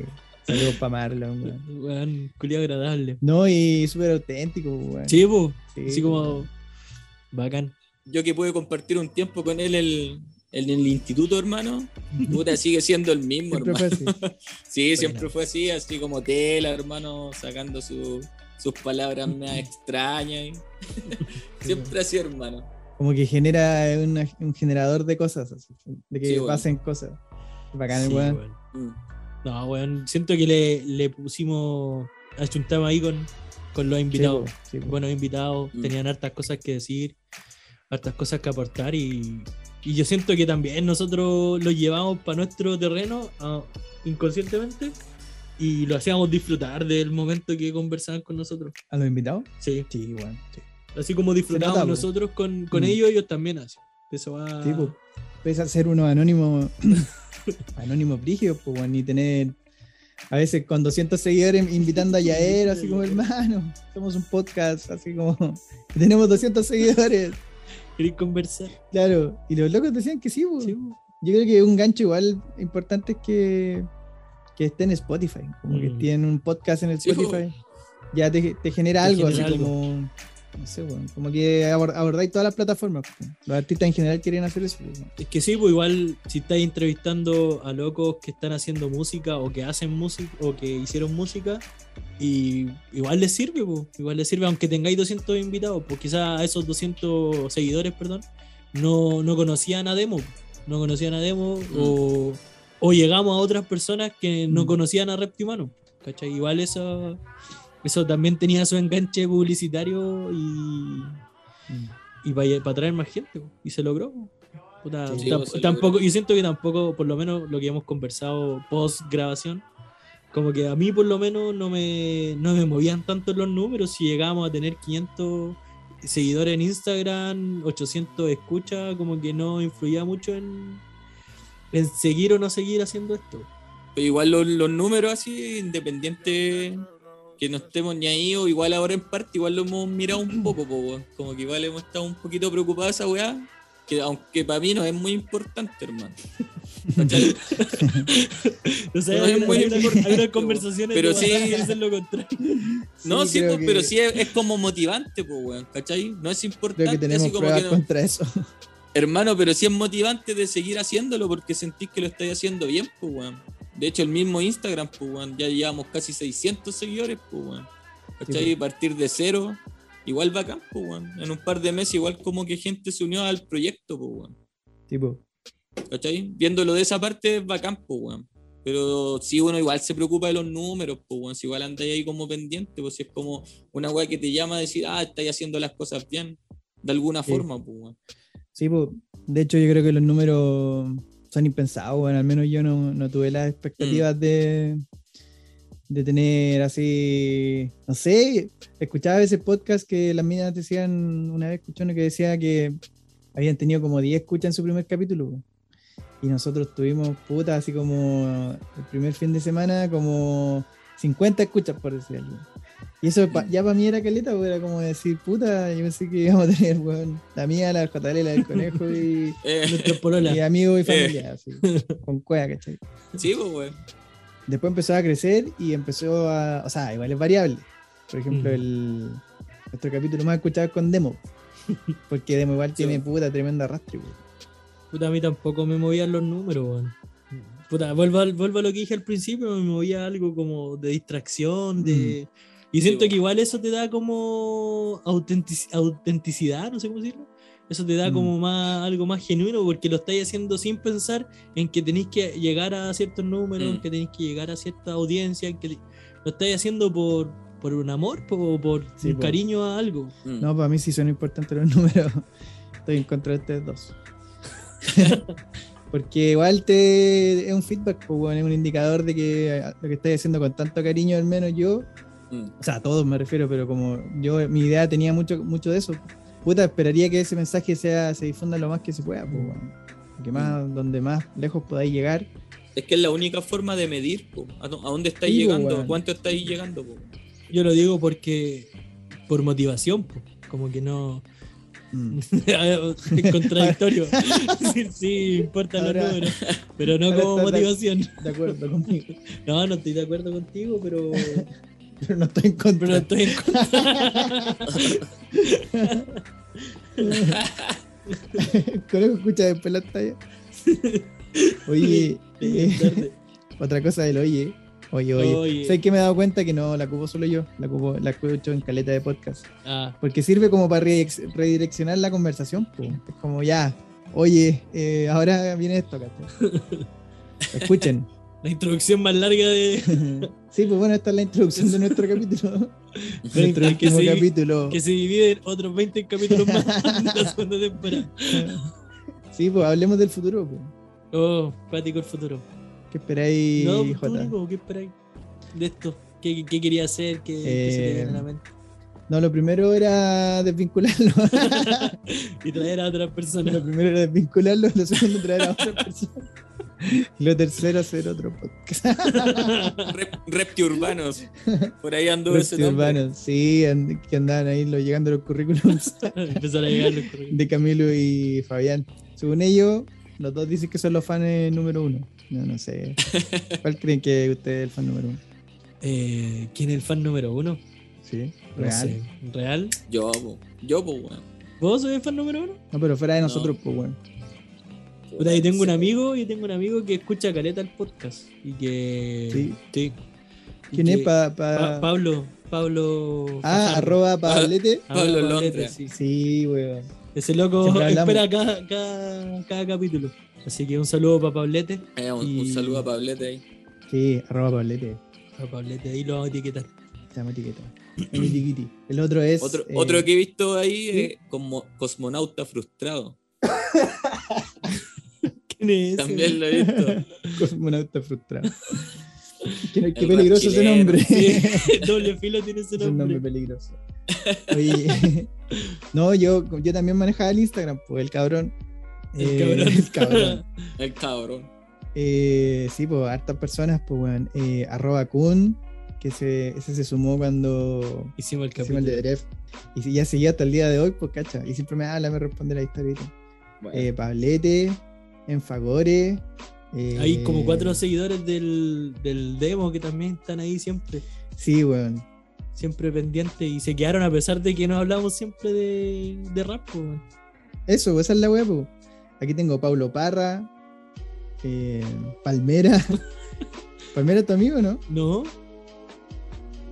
saludos para Marlon, weón. Weón, culiado agradable. No, y súper auténtico, weón. Sí, pues. Sí, Así como. Bacán. Yo que pude compartir un tiempo con él el- en el instituto, hermano, puta, sigue siendo el mismo, Siempre hermano. fue así. Sí, siempre fue así, así como tela, hermano, sacando su- sus palabras más extrañas. y- siempre así, hermano. Como que genera una- un generador de cosas, así, de que Sí, pasen cosas. Bacán, el Sí, weón. Mm. No, weón. Siento que le, le pusimos. Achuntamos ahí con, con los Sí, invitados. sí, po. buenos invitados, Mm. tenían hartas cosas que decir, hartas cosas que aportar y, y yo siento que también nosotros lo llevamos para nuestro terreno ah, inconscientemente y lo hacíamos disfrutar del momento que conversaban con nosotros. ¿A los invitados? Sí, Sí. Sí, así como nota, po. nosotros con, con Mm. ellos, ellos también hacen. Eso va... Sí, po. Puedes hacer unos anónimos, anónimos brígidos, pues, weón, y tener a veces con 200 seguidores invitando a Yael, así como hermano, somos un podcast, así como, tenemos 200 seguidores, ¿Querés conversar? claro, y los locos decían que sí, pues. Sí. Yo creo que un gancho igual importante es que, que esté en Spotify, como que Mm. tienen un podcast en el Spotify, ya te, te genera Te algo, genera así algo. como, no sé, weón, como que abor- abordáis todas las plataformas. Los artistas en general quieren hacer eso. weón. Es que sí, pues igual si estáis entrevistando a locos que están haciendo música o que hacen música o que hicieron música, y igual les sirve, pues, igual les sirve, aunque tengáis 200 invitados, pues quizás a esos 200 seguidores, perdón, no, no conocían a Demo, no conocían a Demo o, o llegamos a otras personas que no Mm. conocían a Reptimano, ¿cachai? Igual eso, eso también tenía su enganche publicitario y, y para traer más gente, y se logró. po. Puta, Sí, tam- pues, se tampoco, logró. yo siento que tampoco, por lo menos lo que hemos conversado post grabación, como que a mí por lo menos no me, no me movían tanto los números si llegábamos a tener 500 seguidores en Instagram, 800 escuchas, como que no influía mucho en, en seguir o no seguir haciendo esto. Pero igual los, los números así, independiente que no estemos ni ahí, o igual ahora en parte, igual lo hemos mirado un poco, po, weón. como que igual hemos estado un poquito preocupados esa weá, que aunque para mí no es muy importante, hermano. O sea, No hay, es muy hay importante, hay unas po. conversaciones Pero sí- dicen lo contrario. no, sí, que- pero sí es, es como motivante, pues, weón, ¿cachai? No es importante, Creo que tenemos así como pruebas que no- contra eso. Hermano, pero sí es motivante de seguir haciéndolo porque sentís que lo estáis haciendo bien, pues, weón. De hecho, el mismo Instagram, pues, weón, ya llevamos casi 600 seguidores, pues, weón. ¿Cachai? Sí, Partir de cero, igual bacán, pues, weón. En un par de meses, igual como que gente se unió al proyecto, pues, weón. tipo, ¿Cachai? Viéndolo de esa parte bacán, pues, weón. Pero si uno igual se preocupa de los números, pues, weón. Si igual andáis ahí como pendiente, pues si es como una weá que te llama a decir, ah, estáis haciendo las cosas bien, de alguna Sí. forma, pues, weón. Sí, po. de hecho yo creo que los números son impensados, bueno, al menos yo no, no tuve las expectativas Mm. de, de tener así, no sé, escuchaba a veces podcast que las minas decían, una vez escuché uno que decía que habían tenido como 10 escuchas en su primer capítulo. Y nosotros tuvimos, puta, así como el primer fin de semana, como 50 escuchas, por decir algo. Y eso pa- ya para mí era caleta, porque era como decir, puta, yo pensé que íbamos a tener, weón, la mía, la del JL, la del conejo y, Eh, Nuestros pololas. y amigos y familia, así, con cueva, ¿cachai? sí, pues, weón. Después empezó a crecer y empezó a, o sea, igual es variable. Por ejemplo, Mm. el, nuestro capítulo más escuchado es con Demo. Porque Demo igual Sí. tiene puta tremenda arrastre, weón. Puta, a mí tampoco me movían los números, weón. Puta, vuelvo, vuelvo a lo que dije al principio, me movía algo como de distracción, de... Y siento Sí, que igual eso te da como autentic- autenticidad, no sé cómo decirlo. Eso te da Mm. como más algo más genuino porque lo estáis haciendo sin pensar en que tenéis que llegar a ciertos números, Mm. en que tenéis que llegar a cierta audiencia, en que lo estáis haciendo por, por un amor o por Sí, un po. cariño a algo. Mm. No, para mí sí son importantes los números. Estoy en contra de ustedes dos. Porque igual te es un feedback, pues, weón, es un indicador de que lo que estás haciendo con tanto cariño, al menos yo, Mm. o sea, a todos me refiero, pero como yo, mi idea tenía mucho, mucho de eso. Puta, esperaría que ese mensaje sea, se difunda lo más que se pueda, pues. Que más, donde más lejos podáis llegar. Es que es la única forma de medir po, a, dó- a dónde estáis Sí, po, llegando, weón. cuánto estáis llegando. po. Yo lo digo porque. Por motivación, po. como que no. Mm. es contradictorio. sí, sí, importan los Ahora- números. Pero no como motivación. De acuerdo conmigo. No, no estoy de acuerdo contigo, pero. Pero no estoy en contra. Pero no estoy en contra. Conejo escucha después la talla. Oye, eh, otra cosa del oye. Oye, oye. Oye. ¿Sabes que me he dado cuenta que no la ocupo solo yo? La ocupo, la escucho en caleta de podcast. Ah, Porque sirve como para redirec- redireccionar la conversación. Es como ya, oye, eh, ahora viene esto, ¿cachai? Escuchen. La introducción más larga de. Sí, pues bueno, esta es la introducción de nuestro capítulo. nuestro que se- capítulo. que se divide en otros 20 capítulos más de la segunda temporada. Sí, pues hablemos del futuro. Pues. Oh, cuático el futuro. ¿Qué esperáis, no, pues, ¿qué esperáis de esto? ¿Qué, qué quería hacer? ¿Qué, qué se te viene a la Eh, mente? No, lo primero era desvincularlo. y traer a otras lo personas. primero era desvincularlo, lo segundo traer a otra persona. Lo tercero hacer otro podcast. Rep, reptiurbanos. Por ahí anduvo ese Repti nombre. Urbanos, sí, and- que andaban ahí lo- llegando los currículums Empezar a llegar los correos. de Camilo y Fabián. Según ellos, los dos dicen que son los fans número uno. No, no sé. ¿Cuál creen que usted es el fan número uno? Eh, ¿Quién es el fan número uno? Sí, No real. sé. ¿Real? Yo. Yo, pues, weón. ¿Vos sois el fan número uno? No, pero fuera de nosotros, pues bueno. Puta, yo tengo un amigo, yo tengo un amigo que escucha caleta el podcast. Y que. Sí. sí. Y ¿Quién que- es? Pa, Pa- pa- Pablo. Pablo. ah, Fajardo. arroba Pablete. Ah, Pablo Londra. sí. Sí, weón. Ese loco espera cada, cada, cada capítulo. Así que un saludo para Pablete. Eh, un, saludo a Pablete ahí. Sí, arroba Pablete. A Pablete, ahí lo vamos a etiquetar. Se llama etiqueta. El otro es. Otro, eh, otro que he visto ahí ¿sí? es como cosmonauta frustrado. ¿Quién es ese? También lo he visto. Cosmonauta frustrado. qué qué El peligroso ese nombre. Sí, doble filo tiene ese Es un nombre nombre. peligroso. Oye, no, yo, yo también manejaba el Instagram, pues el cabrón. El Eh, cabrón. el cabrón. El cabrón. Eh, sí, pues hartas personas, pues weón. Eh, arroba Kun, que se, ese se sumó cuando Hicimos el hicimos capítulo. el de Dref. Y ya seguía hasta el día de hoy, pues cacha. Y siempre me habla, me responde la historia. Bueno, Eh, Pablete, Enfagore. eh, Hay como cuatro seguidores del, del demo que también están ahí siempre, Sí, weón. siempre pendientes y se quedaron a pesar de que no hablamos siempre de, de rap. weón. Eso, pues, esa es la web. Aquí tengo Pablo Parra, eh, Palmera. Palmera es tu amigo, ¿no? No,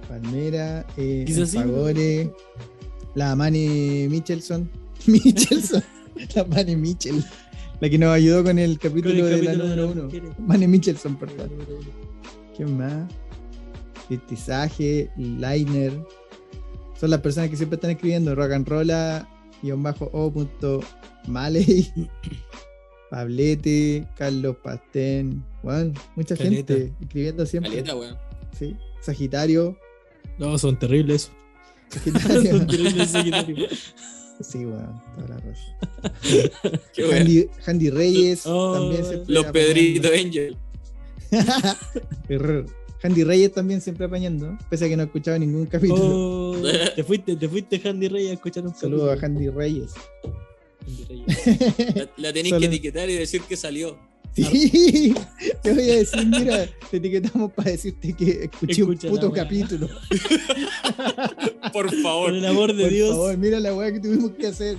Palmera, eh, Fagore, la Mani Michelson. Michelson. la Mani Michel. La que nos ayudó con el capítulo, Con el de la capítulo de número las uno. Mani Michelson, perdón. ¿Quién más? Critizaje, Liner. Son las personas que siempre están escribiendo rock and rolla, guion bajo o punto Maley, Pablete, Carlos Pastén, Juan, mucha Caleta. gente escribiendo siempre. caleta, weón. Sí. Sagitario, No, son terribles. Sagitario. son terribles Sagitarios. sí, weón, toda la raza. Qué weón. Handy, Handy Reyes, Oh, también siempre Los. Pedrito Angel. Error. Handy Reyes también siempre apañando, pese a que no he escuchado ningún capítulo. Oh, te fuiste, te fuiste Handy Rey a escuchar un Saludos a capítulo. Handy Reyes. Handy Reyes. La, la tenéis que etiquetar y decir que salió. Sí, te voy a decir, mira, te etiquetamos para decirte que escuché Escucha un puto capítulo. Por Por favor. el amor de Por Dios. favor, mira la weá que tuvimos que hacer.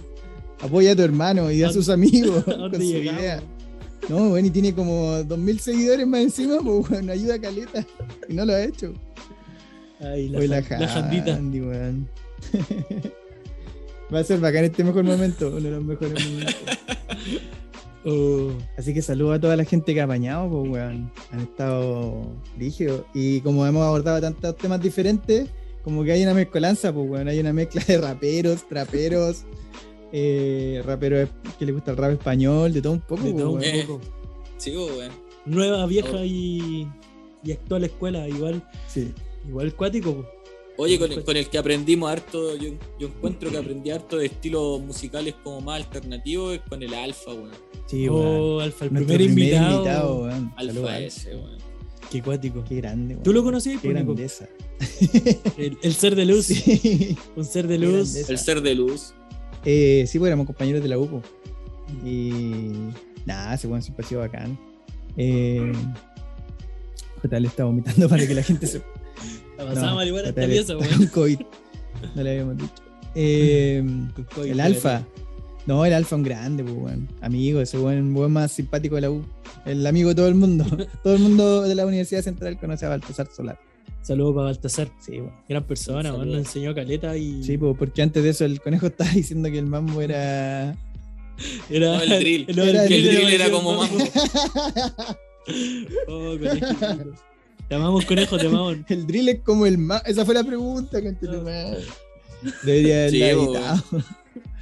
Apoya a tu hermano y a sus amigos. No, bueno, y tiene como 2000 seguidores más encima, pues bueno, ayuda a caleta. Y no lo ha hecho. Ay, la, Hoy la, jan- la jandita. Handy, weón. Va a ser bacán este mejor momento, uno de los mejores momentos. Oh, Así que saludo a toda la gente que ha apañado, pues, weón. Han estado rígidos. Y como hemos abordado tantos temas diferentes, como que hay una mezcolanza, pues, weón. Hay una mezcla de raperos, traperos, eh, raperos que les gusta el rap español, de todo un poco, de pues, todo un. Eh. poco. Sí, pues, weón. Nueva, vieja y, y actual escuela, igual, Sí. igual cuático. po. Oye, con el, con el que aprendimos harto, yo, yo encuentro que aprendí harto de estilos musicales como más alternativos es con el Alfa, weón. Sí, weón. oh, Alfa, el primer, invitado. weón. Saludos, Alfa ese, weón. Qué cuático. Qué grande, weón. ¿Tú lo conocías, Qué grandeza. El, el ser de luz, Sí. un ser de luz. El ser de luz. Eh, sí, pues éramos compañeros de la UPO. Y nada, ese weón siempre ha sido bacán. Eh, JL está vomitando para que la gente se. La pasaba No, esta JL pieza, está weón. con COVID. No le habíamos dicho. Eh, Con COVID, el Alfa. No, el Alfa un grande, pues, weón. Amigo, ese weón, weón más simpático de la U. El amigo de todo el mundo. todo el mundo de la Universidad Central conoce a Baltasar Solar. Saludos para Baltasar. Sí, weón. Gran persona, saludo. nos enseñó caleta y Sí, pues, porque antes de eso el conejo estaba diciendo que el mambo era. era No, el drill. no, Era Que el drill drill era como mambo. Oh, conejo. Te amamos, conejo, te amamos. El drill es como el mambo. Esa fue la pregunta, gente. No. Debería Sí, haberla editado.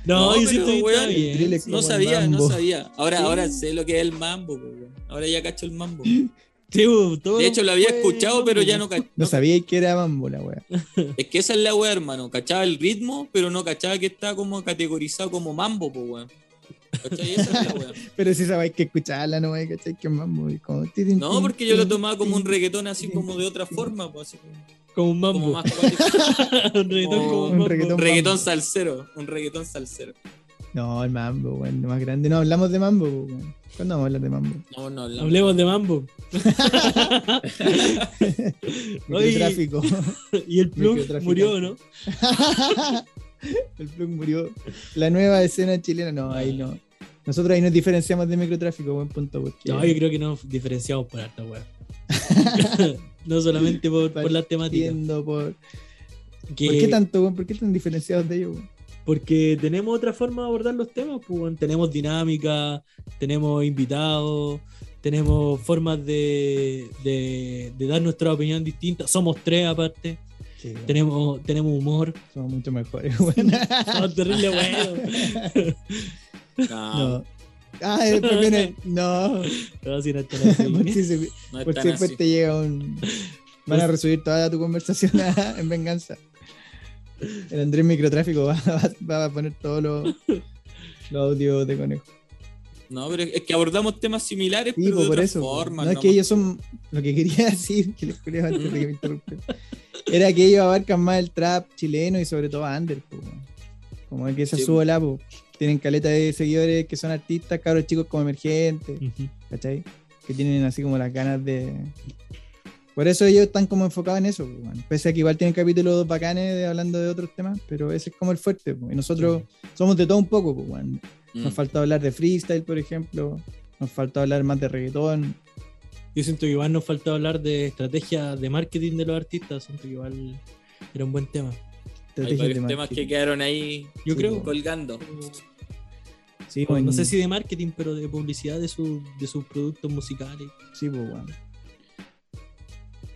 No, No, yo siento pero, que weón, bien. No sabía, no sabía. Ahora, Sí. ahora sé lo que es el mambo, pues, weón. Ahora ya cacho el mambo. Sí, weón, todo De hecho, lo había escuchado, pero ya no cacho. No sabía que era mambo la wea. Es que esa es la weá, hermano. Cachaba el ritmo, pero no cachaba que está como categorizado como mambo, pues, weón. ¿Cachai? Esa es la weá. Pero sí sabéis que escucharla, no hay ¿cachai? Que es mambo. como No, porque yo lo tomaba como un reggaetón así como de otra forma, pues, así como, Como un como mambo. más cuático. un reggaetón como como un un mambo. reggaetón. Un reggaetón mambo. salsero, un reggaetón salsero. No, el mambo, weón. Lo más grande. No hablamos de mambo, weón. ¿Cuándo vamos a hablar de mambo? No, no hablamos. Hablemos de mambo. Microtráfico. y el plug murió, ¿no? el plug murió. La nueva escena chilena, no, ahí no. Nosotros ahí nos diferenciamos de microtráfico, buen punto. Porque No, yo creo que nos diferenciamos por harta weá. no solamente por, por la temática. Por. Que- ¿Por qué tanto? ¿Por qué tan diferenciados de ellos? Porque tenemos otra forma de abordar los temas, pues, tenemos dinámica, tenemos invitados, tenemos formas de, de, de dar nuestra opinión distinta. Somos tres aparte, Sí, tenemos, tenemos humor, Somos mucho mejores, weón. somos terrible buenos. No, No. Ah, después viene. No. No, si no están así. Por si, se- no por si después así. te llega un. Van a resubir toda tu conversación a- en venganza. El Andrés Microtráfico va, va- va a poner todos los, los audios de conejo. No, pero es que abordamos temas similares, Sí, pero pues, de por eso. no es que ellos son. Lo que quería decir, que les quería antes de que me interrumpan, era que ellos abarcan más el trap chileno y sobre todo under. po. Como que esa Sí, su bola, po. Tienen caleta de seguidores que son artistas, cabros chicos como emergentes. Ujú. ¿cachai? Que tienen así como las ganas de. Por eso ellos están como enfocados en eso, pues, weón. pese a que igual tienen capítulos bacanes de- hablando de otros temas, pero ese es como el fuerte. pues. Y nosotros somos de todo un poco, pues, weón. Mm. Nos falta hablar de freestyle, por ejemplo. Nos falta hablar más de reggaetón. Yo siento que igual nos falta hablar de estrategia de marketing de los artistas. Siento que igual era un buen tema. Hay varios temas que quedaron ahí Yo Sí, creo. colgando. Sí, no sé si de marketing, pero de publicidad de, su- de sus productos musicales. Sí, pues, weón.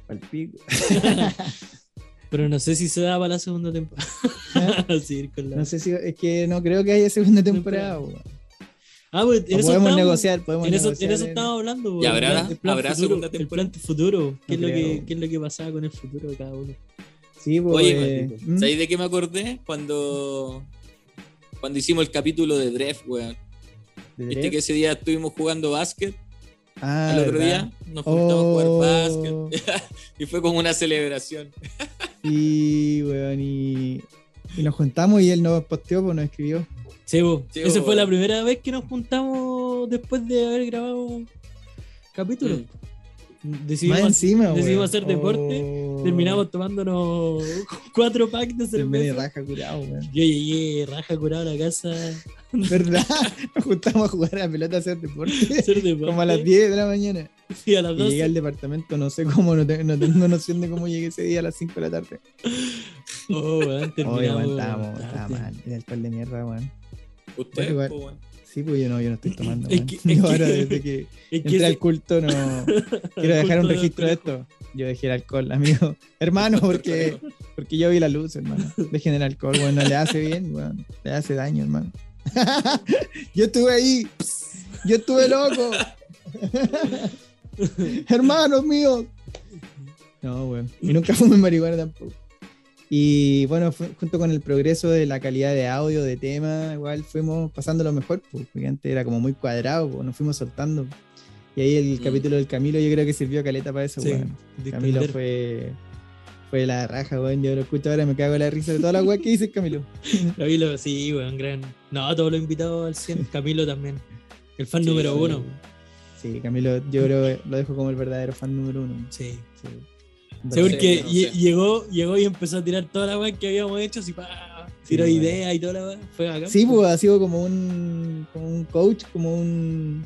Pal pico. Pero no sé si se da para la segunda temporada. La- No sé si. Es que no creo que haya segunda temporada, weón. Ah, pues en O eso podemos negociar, podemos En eso, en negociar eso estábamos hablando. ¿Y el habrá- plan- el plan habrá futuro, segunda El temporada? plan futuro. ¿Qué, es lo que. ¿Qué es lo que pasaba con el futuro de cada uno? Sí, pues. Oye, eh, ¿mm? ¿Sabéis de qué me acordé? Cuando, cuando hicimos el capítulo de Dref, weón. ¿De Viste Dref? que ese día estuvimos jugando básquet. Ah, el otro ¿verdad? día nos juntamos a jugar Oh. básquet. y fue como una celebración. Sí, weón, y, y nos juntamos y él nos posteó, pues nos escribió. Sí, bo. Sí, Esa bo, fue la primera vez que nos juntamos después de haber grabado capítulos. Decidimos, encima, decidimos hacer deporte, Oh. terminamos tomándonos cuatro packs de cerveza. raja curado, weón. Yo llegué raja curado a la casa ¿Verdad? Nos juntamos a jugar a la pelota a hacer deporte. hacer deporte. Como a las 10 de la mañana. Y a las Y llegué 12. al departamento, no sé cómo, no, te- no tengo noción de cómo llegué ese día a las 5 de la tarde. Oh, weón, Oye, terminamos. weón, estábamos, estaba mal. El alcohol de mierda, weón. Ustedes, igual. po, weón. Sí, pues yo no, yo no estoy tomando, Es que- es Yo que- ahora desde que Es que entré ese- al culto no... Quiero dejar un registro de esto. Yo dejé el alcohol, amigo. Hermano, porque, porque yo vi la luz, hermano. Dejen el alcohol, weón. No le hace bien, weón. Le hace daño, hermano. yo estuve ahí. Yo estuve loco. Hermanos míos. No, weón. Y nunca fumé marihuana tampoco. Y bueno, junto con el progreso de la calidad de audio, de tema, igual fuimos pasando lo mejor, pues, porque antes era como muy cuadrado, pues, nos fuimos soltando. Y ahí el Mm. capítulo del Camilo yo creo que sirvió caleta para eso, Sí, weón. Camilo fue, fue la raja, weón. Yo lo escucho ahora y me cago en la risa de toda la weá que dice Camilo. Camilo, sí, weón, gran. No, todos los invitados al 100. Camilo también. El fan Sí, número uno. Sí, Camilo, yo creo que lo dejo como el verdadero fan número uno. Sí. Sí. Sí, porque no lle- sé. llegó, llegó y empezó a tirar toda la weá que habíamos hecho, así pa, tiró Sí, ideas y toda la weá. Fue acá. Sí, pues ha sido como un, como un coach, como un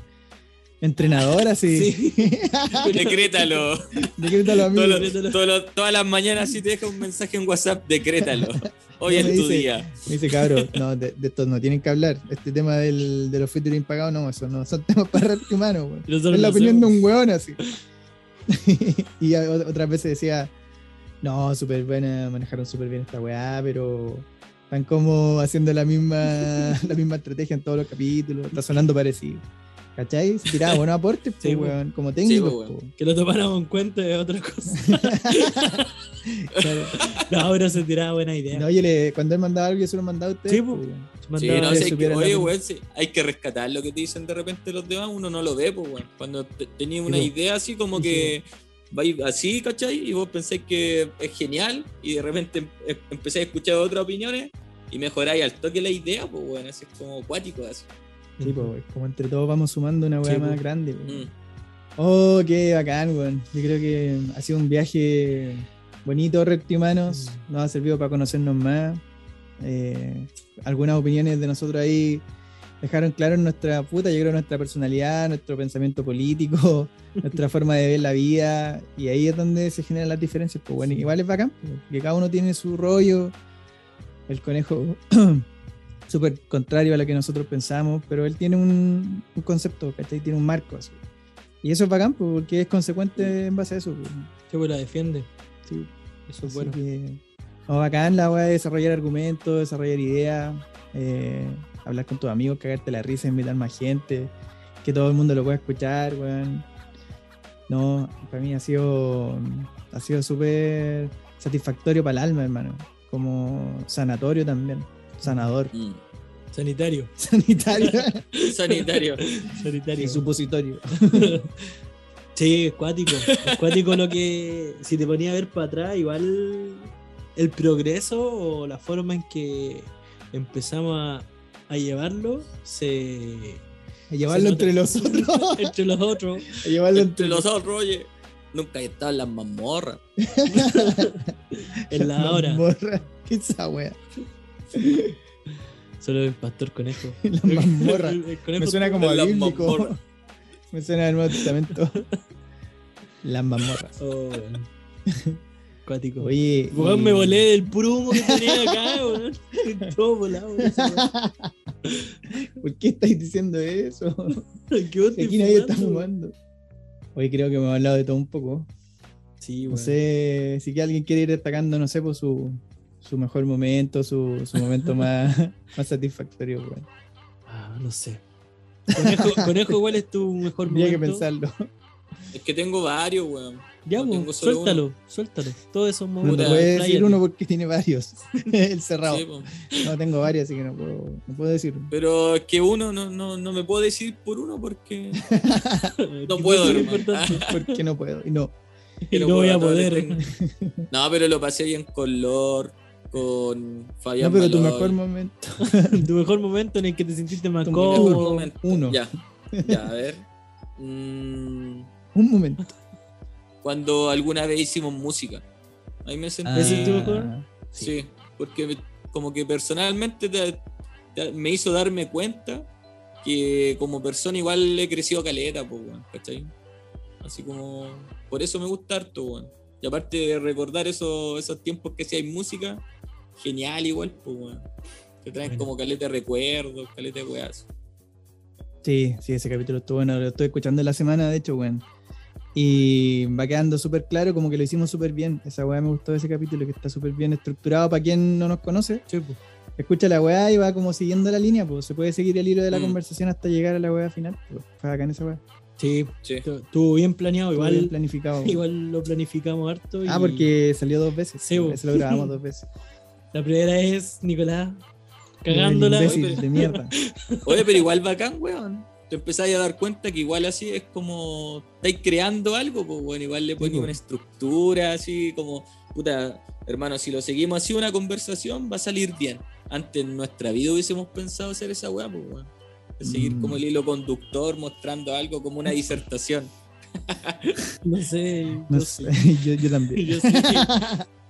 entrenador, así. Sí. Decrétalo. Decrétalo a mí. Todos los- Decrétalo. todos los- todas las mañanas si te deja un mensaje en WhatsApp, decrétalo. Hoy es tu dice- día. Me dice, cabrón, no, de, de estos no tienen que hablar. Este tema del, de los featuring pagados, no, eso no son temas para rap humano, Es la opinión de un weón así. y otras veces decía, no, súper buena, manejaron súper bien esta weá, pero están como haciendo la misma, la misma estrategia en todos los capítulos, está sonando parecido. ¿Cachai? Se tiraba buenos aportes, Sí, pues, weón, como técnicos. weón. po. Que lo tomáramos en cuenta de otra cosa. Claro. No, pero se tiraba buena idea. No, yo le, cuando él mandaba algo, yo se lo mandaba a ustedes. Sí. Se Sí, no, sé, hay que, oye, weón, sí, hay que rescatar lo que te dicen de repente los demás, uno no lo ve, pues, weón. Cuando te- tenías una idea así como Sí, que vais así, ¿cachai? Y vos pensáis que es genial y de repente em- em- empezáis a escuchar otras opiniones y mejoráis al toque la idea, pues, weón, así es como acuático, así. Sí, weón. como entre todos vamos sumando una weá Sí, más grande. Mm. Oh, qué bacán, weón. Yo creo que ha sido un viaje bonito, humanos. Mm. Nos ha servido para conocernos más. Eh, algunas opiniones de nosotros ahí dejaron claro nuestra puta, yo creo, nuestra personalidad, nuestro pensamiento político, nuestra forma de ver la vida. Y ahí es donde se generan las diferencias. Pues bueno, igual es bacán, que cada uno tiene su rollo. El conejo súper contrario a lo que nosotros pensamos, pero él tiene un, un concepto, ¿cachai? Tiene un marco así. Y eso es bacán, porque es consecuente en base a eso. Sí, pues la defiende. Sí, Eso es así bueno. que, no, bacán la weá de desarrollar argumentos, desarrollar ideas, eh, hablar con tus amigos, cagarte la risa, invitar más gente, que todo el mundo lo pueda escuchar, weón. No, para mí ha sido ha sido súper satisfactorio para el alma, hermano. Como sanatorio también. Sanador. Mm. Sanitario. Sanitario Sanitario. Sanitario. y supositorio. Sí, es cuático. Es cuático lo que. Si te ponía a ver para atrás, igual el progreso o la forma en que empezamos a, a llevarlo se. A llevarlo entre los otros. entre los otros. A llevarlo Entre entre los otros, oye, nunca he estado en las mazmorras. En la hora. mazmorra. ¿Qué es esa wea? Solo el pastor conejo. La mazmorra. El- el conejo Me suena como a bíblico. Me suena al Nuevo Testamento. Las mazmorras. Oh, weón. Cuático. Oye. Y- me volé del puro humo que tenía acá, weón. Todo volado. ¿Por qué estáis diciendo eso? ¿Qué vos Si aquí nadie está fumando? Hoy creo que me ha hablado de todo un poco. Sí, No weón. sé si que alguien quiere ir destacando, no sé, por su, su mejor momento, su, su momento más, más satisfactorio. weón. Ah, no sé. Conejo, conejo, ¿cuál es tu mejor momento? que pensarlo. Es que tengo varios, weón. Ya, No tengo solo suéltalo, suéltalo. Todos esos No momentos. te puede decir uno porque tiene varios. El cerrado. Sí. No tengo varios, así que no puedo, no puedo decir. Pero es que uno no, no, no me puedo decir por uno porque no puedo, hermano. Porque no puedo. Y no. Y no no voy a poder. tengo- No, pero lo pasé bien con Lord, con Fabián. No, pero tu Malol. mejor momento. tu mejor momento en el que te sentiste más Tu Mejor cómodo. momento. Uno. Ya, ya, a ver. Mm, Un momento. cuando alguna vez hicimos música. Ahí me sentí. ¿Ese es tu mejor? Ah, Sí, porque me- como que personalmente te- te- me hizo darme cuenta que como persona igual he crecido caleta, pues, weón, ¿cachai? Así como, por eso me gusta harto, weón. Y aparte de recordar esos, esos tiempos que hacía música, genial igual, pues, weón. Te traen Bueno. como caleta de recuerdos, caleta de weas. Sí, sí, ese capítulo estuvo bueno. Lo estoy escuchando en la semana, de hecho, weón. Y va quedando súper claro, como que lo hicimos súper bien. Esa weá me gustó ese capítulo, que está súper bien estructurado para quien no nos conoce. Sí, pues. Escucha la weá y va como siguiendo la línea, pues se puede seguir el hilo de la Mm. conversación hasta llegar a la weá final. Pues, fue bacán esa weá. Sí, Sí. estuvo bien planeado, bien igual, planificado. igual lo planificamos harto. Ah, porque salió dos veces. Sí, bo. Ese lo grabamos dos veces. La primera es Nicolás cagándola. Oye, de mierda. Oye, pero igual bacán, weón. Te empezáis a dar cuenta que igual así es como estáis creando algo, pues bueno, igual le ponéis po. una estructura, así como, puta, hermano, si lo seguimos así una conversación va a salir bien. Antes en nuestra vida hubiésemos pensado hacer esa weá, pues weón. De seguir Mm. como el hilo conductor, mostrando algo como una disertación. No sé, No sé, yo, yo también. Yo sí.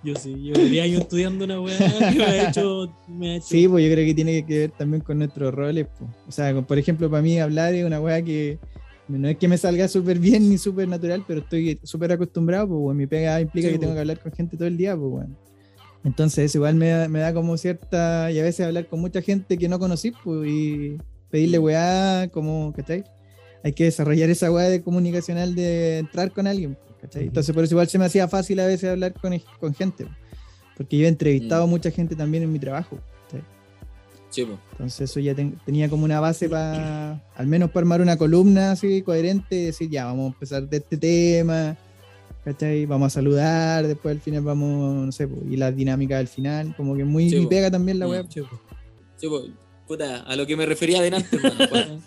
Yo sí, yo diría años estudiando una weá que me ha hecho. Me ha hecho Sí, pues yo creo que tiene que ver también con nuestros roles. pues. O sea, por ejemplo, para mí hablar es una weá que no es que me salga súper bien ni súper natural, pero estoy súper acostumbrado, pues weón. mi pega implica Sí, que tengo pues. que hablar con gente todo el día, pues weón. Entonces eso igual me da, me da como cierta, y a veces hablar con mucha gente que no conocí, pues, y pedirle Mm. weá, como, ¿cachai? Hay que desarrollar esa weá de comunicacional de entrar con alguien, pues, Entonces por eso igual se me hacía fácil a veces hablar con, con gente, porque yo he entrevistado a Mm. mucha gente también en mi trabajo, ¿cachai? Sí, pues. Entonces eso ya ten- tenía como una base para, al menos para armar una columna así coherente y decir, ya, vamos a empezar de este tema, ¿cachai? Vamos a saludar, después al final vamos, no sé, po, y la dinámica del final, como que muy Sí, pega también la Mm. web. Sí. Sí, puta, a lo que me refería adelante, hermano. Cuando,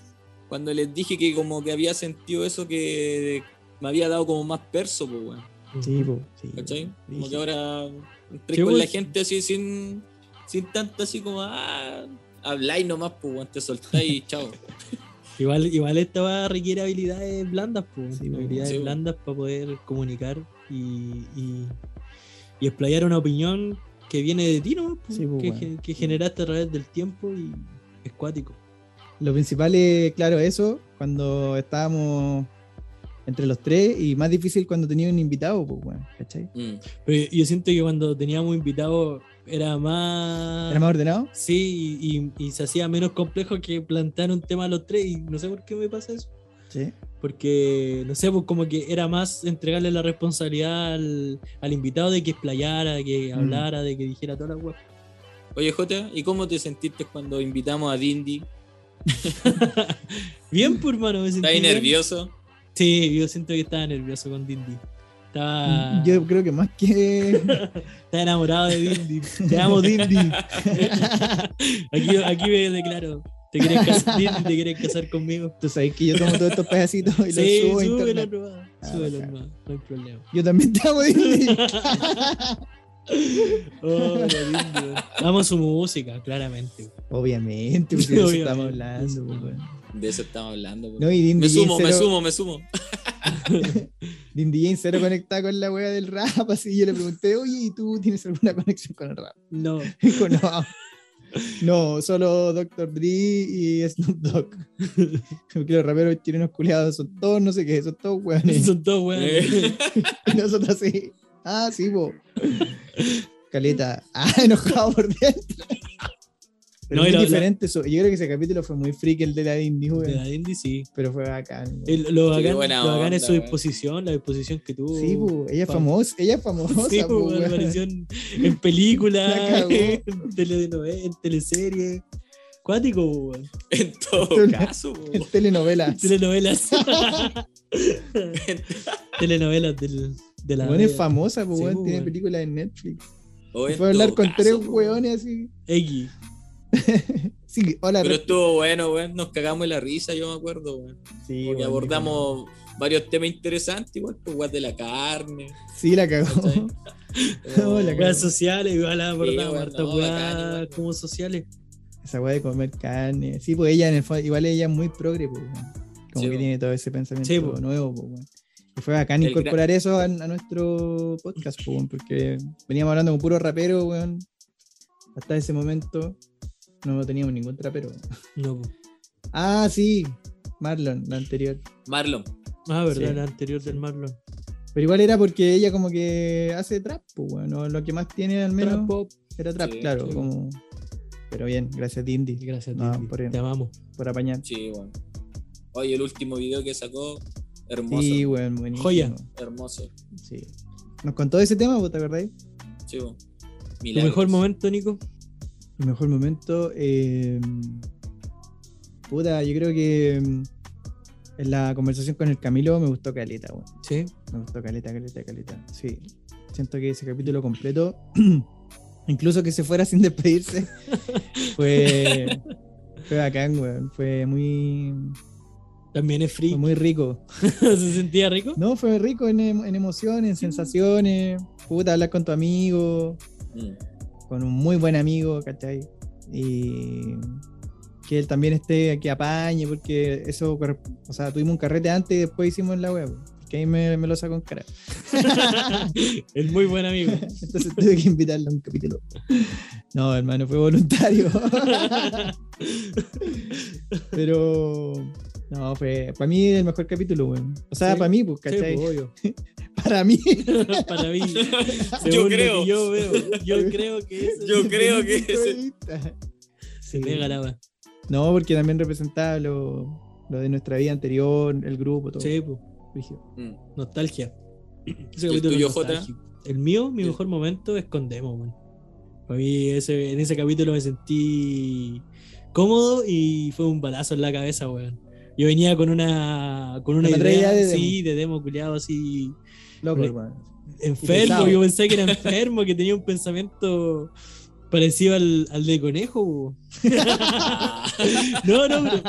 cuando les dije que como que había sentido eso que me había dado como más perso, pues, weón. Sí, sí. ¿Cachai? Como Dije, que ahora entré Sí, con pues. la gente así sin, sin tanto así como, ah, habláis nomás, pues, weón, te soltáis y chao. Igual, igual esta weá requiere habilidades blandas, pues. Sí, pues, habilidades sí, pues. blandas para poder comunicar y, y, y explayar una opinión que viene de ti, ¿no? Sí, pues, que, bueno. ge- que generaste a través del tiempo y es cuático. Lo principal es, claro, eso, cuando estábamos entre los tres, y más difícil cuando tenía un invitado, pues, bueno, ¿cachai? Mm. Pero yo siento que cuando teníamos invitados era más. ¿Era más ordenado? Sí, y, y- y se hacía menos complejo que plantear un tema a los tres, y no sé por qué me pasa eso. Sí. Porque, no sé, pues como que era más entregarle la responsabilidad al, al invitado de que explayara, de que Mm. hablara, de que dijera toda la web. Oye, Jota, ¿y cómo te sentiste cuando invitamos a Dindy? Bien, pues hermano, me sentí ¿Estás bien. nervioso? Sí, yo siento que estaba nervioso con Dindy. Estaba, Yo creo que más que... estaba enamorado de Dindy. Te amo, Dindy. aquí, aquí me declaro. ¿Te quieres casar, Dindy, ¿Te quieres casar conmigo? Tú sabes que yo tomo todos estos pedacitos y Sí, los subo a súbelo nomás. Ah, Súbelo bacán. nomás, no hay problema. Yo también te amo, Disney. Oh, la Dindy. Amo su música, claramente. Obviamente, porque Obviamente, estamos hablando. pues, weón. De eso estamos hablando. No, y Dindy me sumo, me sumo, me sumo. Dindy Jane cero conectada con la wea del rap, así yo le pregunté, oye, ¿y tú tienes alguna conexión con el rap? No. Dijo, no. No, solo Dr. Dre y Snoop Dogg. Porque los raperos chilenos culiados son todos, no sé qué, son todos weones. Son todos weones. Eh, Y nosotros así. Ah, sí, po. Caleta. Ah, enojado por dentro. Pero No, la- la- diferente. eso. Yo creo que ese capítulo fue muy freak el de la Dindy, weón. De la Dindy sí. Pero fue bacán. El- lo Sí, bacán, lo bacán es onda, su disposición, la disposición que tuvo. Sí, po, ella es pa- famosa, ella es famosa, Sí, po, weón. apareció en, en La películas, en, telenovela- en teleseries. Cuático, weón. en todo Tele- caso. En telenovelas. Telenovelas. Telenovelas del, de la. Weón es famosa, Sí, weón, po, tiene películas en Netflix. O en Fue a hablar con caso, tres weones así. X. Sí, hola, Pero estuvo bueno, weón. Nos cagamos en la risa, yo me acuerdo, weón. Sí, Porque weón, abordamos varios temas interesantes, igual, pues, weón, de la carne. Sí, la cagó. ¿cachai? Oh, la Weas sociales, igual abordamos weón, hartas no, como sociales. Esa weá de comer carne. Sí, pues ella en el fondo, igual ella es muy progre, pues, weón. Como Sí, que tiene todo ese pensamiento Sí, nuevo, pues, weón. Y fue bacán El incorporar eso a, a nuestro podcast, pues, weón, porque veníamos hablando con puro rapero, weón. Hasta ese momento no teníamos ningún trapero. No. Ah, sí, Marlon, la anterior. Marlon. Ah, verdad, Sí. la anterior del Marlon. Pero igual era porque ella como que hace trap, pues, weón. o Lo que más tiene al menos Trap pop. era trap, Sí, claro. sí. Como... Pero bien, gracias Dindy Gracias, No, Tindy. por- Te amamos. por apañar. Sí, weón. Oye, el último video que sacó, hermoso. Sí, weón, buenísimo. Joya. Hermoso. Sí. Nos contó ese tema, ¿vos te acordáis? Sí, weón. ¿Tu mejor momento, Nico? Mi mejor momento. eh, puta, yo creo que. mm, En la conversación con el Camilo me gustó caleta, weón. Sí. Me gustó caleta, caleta, caleta. Sí. Siento que ese capítulo completo, incluso que se fuera sin despedirse, fue, fue bacán, weón. Fue muy, También es fue free. muy rico. ¿Se sentía rico? No, fue rico en, em- en emociones, en sensaciones. Puta, hablar con tu amigo, Mm. Con un muy buen amigo, ¿cachai? Y que él también esté, que apañe, porque eso, o sea, tuvimos un carrete antes y después hicimos la web. Que ahí me, me lo sacó en cara. es muy buen amigo. Entonces tuve que invitarlo a un capítulo. No, hermano, fue voluntario. Pero. No, fue. Para mí el mejor capítulo, weón. O sea, Sí, para mí, pues, Sí, ¿cachai? pues, obvio. Para mí. Para mí. Yo creo. yo veo. Yo creo que ese Yo creo desde que ese- se Sí. pega la. No, porque también representaba lo, lo de nuestra vida anterior, el grupo, todo. Sí, pues. Mm. Nostalgia. Ese ¿Y el capítulo tuyo, es. El mío, mi Sí. mejor momento es con Demo, man. Para mí, ese, en ese capítulo me sentí cómodo y fue un balazo en la cabeza, weón. Yo venía con una, con una idea, de sí, de Demo culiado así, Loco, hermano. enfermo. Yo pensé que era enfermo, que tenía un pensamiento parecido al, al de conejo. no, no, pero,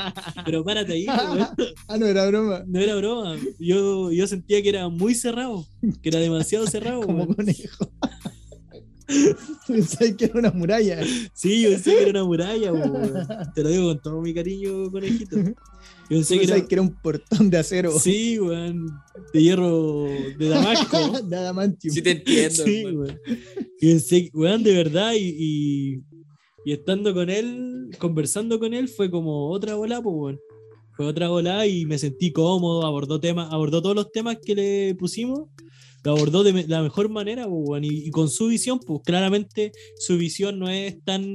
pero párate ahí, weón. Ah, no era broma. No era broma. Yo, yo sentía que era muy cerrado, que era demasiado cerrado. Como conejo. Pensaba que era una muralla. Sí, yo pensé que era una muralla, weón. Te lo digo con todo mi cariño, conejito. Yo pensé que era. que era un portón de acero. Sí, weón. De hierro de Damasco. de adamantium. Sí te entiendo. Sí, weón. Y pensé, weón, de verdad, y, y, y estando con él, conversando con él, fue como otra bola, pues, weón. Fue otra bola y me sentí cómodo, abordó temas, abordó todos los temas que le pusimos, lo abordó de la mejor manera, pues, weón, y, y con su visión, pues claramente su visión no es tan,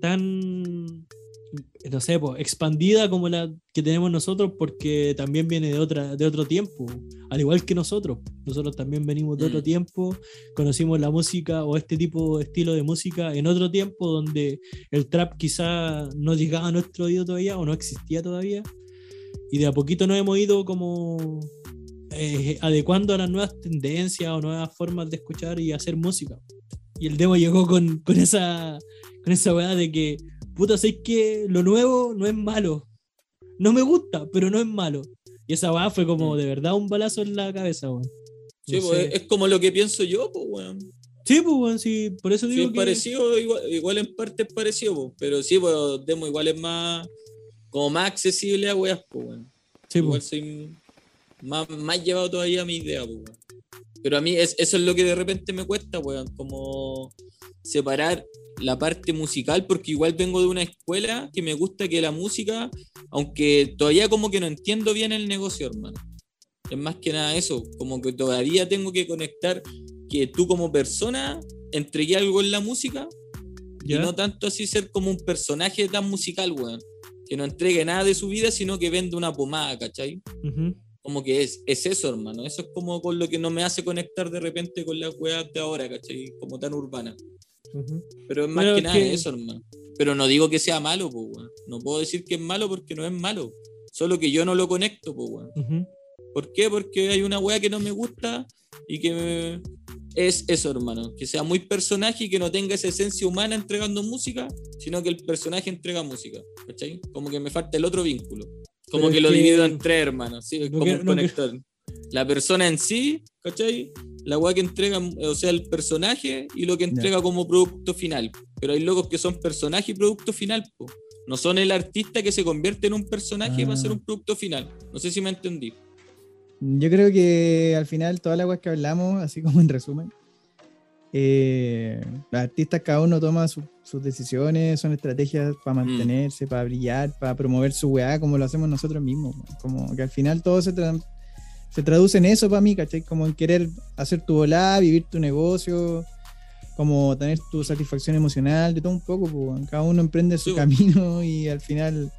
tan, no sé, pues, expandida como la que tenemos nosotros, porque también viene de, otra, de otro tiempo, al igual que nosotros. Nosotros también venimos de otro Mm. tiempo, conocimos la música o este tipo de estilo de música en otro tiempo donde el trap quizá no llegaba a nuestro oído todavía o no existía todavía. Y de a poquito nos hemos ido como eh, adecuando a las nuevas tendencias o nuevas formas de escuchar y hacer música. Y el demo llegó con, con esa con esa weá de que, puta, sé que lo nuevo no es malo. No me gusta, pero no es malo. Y esa weá fue como Mm. de verdad un balazo en la cabeza, weón. Sí, pues, es como lo que pienso yo, pues, weón. Sí, pues, weón, sí, por eso Sí, digo es que... parecido, igual, igual en parte es parecido, pues, pero sí, pues, Demo igual es más, como más accesible a weas, pues, weón. Sí, igual pues. soy más, más llevado todavía a mi idea, pues, weón. Pero a mí es, eso es lo que de repente me cuesta, weón, como separar la parte musical, porque igual vengo de una escuela que me gusta que la música, aunque todavía como que no entiendo bien el negocio, hermano. Es más que nada eso, como que todavía tengo que conectar que tú como persona entregué algo en la música ¿Ya? y no tanto así ser como un personaje tan musical, weón. Que no entregue nada de su vida, sino que vende una pomada, ¿cachai? Ujú. Como que es, es eso, hermano. Eso es como con lo que no me hace conectar de repente con las weas de ahora, ¿cachai? Como tan urbana. Pero es más Pero que nada que- eso, hermano. Pero no digo que sea malo, pues, weón. No puedo decir que es malo porque no es malo. Solo que yo no lo conecto, pues, weón. Ujú. ¿Por qué? Porque hay una wea que no me gusta y que me- es eso, hermano. Que sea muy personaje y que no tenga esa esencia humana entregando música, sino que el personaje entrega música. ¿Cachai? Como que me falta el otro vínculo. Como Pero que lo que- divido en tres, hermano. Sí, No como quiero- un no conector. La persona en sí, ¿cachai? La wea que entrega, o sea, el personaje y lo que entrega como producto final. Pero hay locos que son personaje y producto final, po. No son el artista que se convierte en un personaje para Ah. ser un producto final. No sé si me entendí. Yo creo que al final todas las cosas que hablamos, así como en resumen, eh, los artistas cada uno toma su- sus decisiones, son estrategias para mantenerse, para brillar, para promover su weá, como lo hacemos nosotros mismos. Como que al final todo se, tra- se traduce en eso para mí, ¿cachai? Como en querer hacer tu volá, vivir tu negocio, como tener tu satisfacción emocional, de todo un poco, pues, cada uno emprende su Sí, camino y al final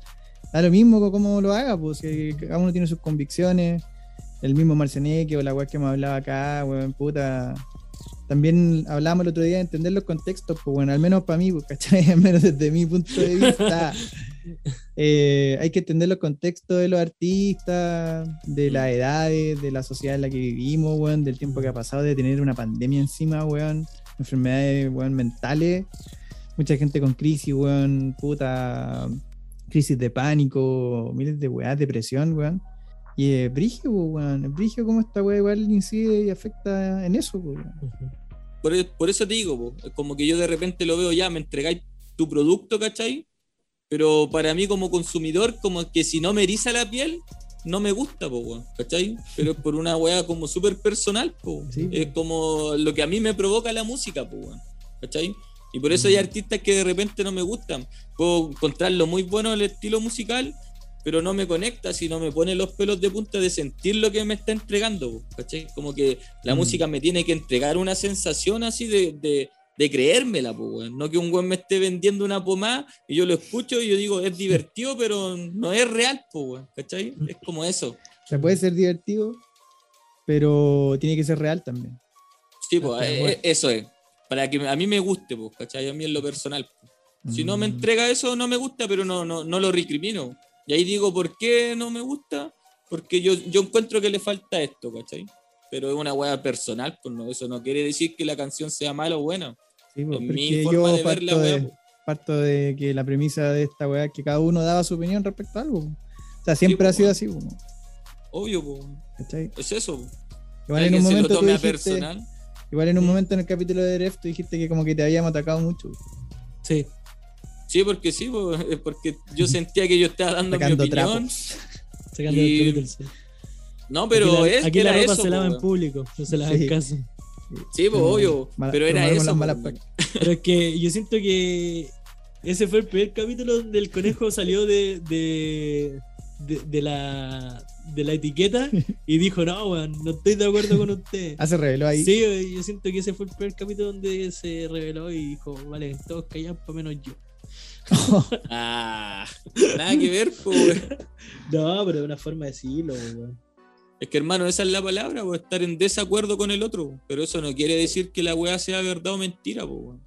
da lo mismo co- como lo haga, pues si cada uno tiene sus convicciones el mismo Marceneque o la weá que me hablaba acá, weón, puta. También hablábamos el otro día de entender los contextos, pues bueno, al menos para mí, pues, ¿cachai? Al menos desde mi punto de vista. eh, hay que entender los contextos de los artistas, de las edades, de la sociedad en la que vivimos, weón, del tiempo que ha pasado, de tener una pandemia encima, weón, enfermedades, weón, mentales, mucha gente con crisis, weón, puta, crisis de pánico, miles de weas, depresión, weón. Y es brigio, weón, es brigio como esta wea igual incide y afecta en eso, weón. Por, por eso te digo, po, es como que yo de repente lo veo ya, me entregáis tu producto, ¿cachai? Pero para mí como consumidor, como que si no me eriza la piel, no me gusta, po, weón, ¿cachai? Pero es por una weá como súper personal, po. Sí, Es como lo que a mí me provoca la música, po, weón, ¿cachai? Y por eso hay artistas que de repente no me gustan. Puedo encontrarlo muy bueno el estilo musical, pero no me conecta, si no me pone los pelos de punta de sentir lo que me está entregando. Como que la Mm. música me tiene que entregar una sensación así de, de, de creérmela. No que un weón me esté vendiendo una pomada y yo lo escucho y yo digo, es divertido, pero no es real, ¿cachai? Es como eso. O sea, puede ser divertido, pero tiene que ser real también. Sí, pues, Estoy de eh, eso es. Para que a mí me guste, pues, ¿cachai? A mí en lo personal. Si no me Mm. entrega eso, no me gusta, pero no, no, no lo recrimino. Y ahí digo, ¿por qué no me gusta? Porque yo, yo encuentro que le falta esto, ¿cachai? Pero es una hueá personal, pues no, eso no quiere decir que la canción sea mala o buena. Sí, pues, mi forma yo de ver la de, pues. parto de que la premisa de esta weá es que cada uno daba su opinión respecto a algo. po. O sea, siempre pues, ha sido así, po, Obvio, pues, ¿cachai? es eso. pues. Igual en un lo momento tú tome dijiste, personal. igual en un Mm. momento en el capítulo de Dref tú dijiste que como que te habíamos atacado mucho, Sí. Sí, porque sí, porque yo sentía que yo estaba dando sacando mi opinión. Sacando Y- el sí. No, pero aquí la, es aquí la ropa eso, se lava en público, no se la hagan Sí. caso. Sí, pues, obvio. mala- pero era eso. Pero es que yo siento que ese fue el primer capítulo donde el conejo salió de, de, de, de la, de la etiqueta y dijo, no, weón, no estoy de acuerdo con usted. Ah, se reveló ahí. Sí, yo siento que ese fue el primer capítulo donde se reveló y dijo, vale, todos callados para menos yo. Ah, nada que ver, pues. No, pero de una forma de decirlo, weón. Es que hermano, esa es la palabra, pues, estar en desacuerdo con el otro. Pero eso no quiere decir que la weá sea verdad o mentira, pues, weón.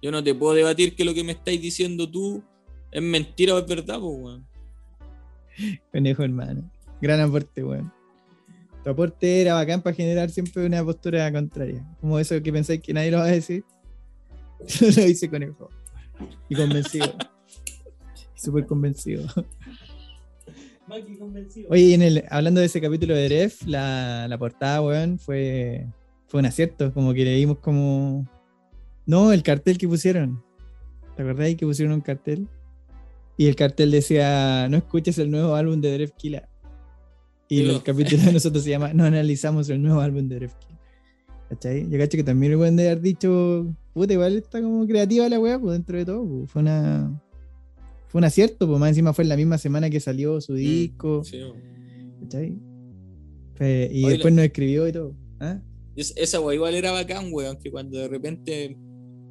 Yo no te puedo debatir que lo que me estáis diciendo tú es mentira o es verdad, pues, weón. Conejo, hermano. Gran aporte, weón. Tu aporte era bacán para generar siempre una postura contraria. Como eso que pensáis que nadie lo va a decir. lo dice Conejo. Y convencido. Súper convencido. Maki convencido. Oye, y en el, hablando de ese capítulo de Dref, la, la portada, weón, fue, fue un acierto. Como que leímos como. No, el cartel que pusieron. ¿Te acordáis que pusieron un cartel? Y el cartel decía: No escuches el nuevo álbum de Dref Killa. Y el capítulo de nosotros se llama No analizamos el nuevo álbum de Dref Killa. ¿Cachai? Yo cacho que también weón de haber dicho: Puta, igual está como creativa la weá, pues dentro de todo. pues, Fue una. Fue un acierto, pues más encima fue en la misma semana que salió su disco. Mm, Sí. ¿Cachai? Fe- y Oye, después la- nos escribió y todo. ¿Ah? Es- esa weá igual era bacán, weón, que cuando de repente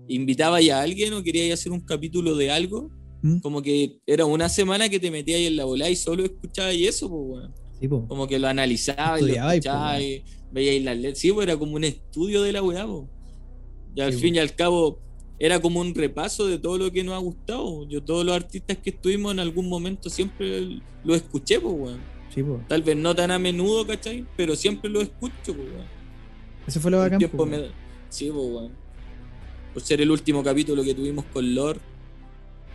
invitaba ya a alguien o quería hacer un capítulo de algo, ¿Mm? como que era una semana que te metías ahí en la bola y solo escuchabas y eso, pues, weón. Sí, po. Como que lo analizaba y lo Estudiabais, po, escuchabas y veíais las letras. Sí, pues era como un estudio de la weá, po. Y al Sí, fin y al cabo era como un repaso de todo lo que nos ha gustado. Yo todos los artistas que estuvimos en algún momento siempre lo escuché, pues, weón. Sí. Tal vez no tan a menudo, ¿cachai? Pero siempre lo escucho, pues, weón. Eso fue lo bacán. me Sí, pues, weón. Por ser el último capítulo que tuvimos con Lord,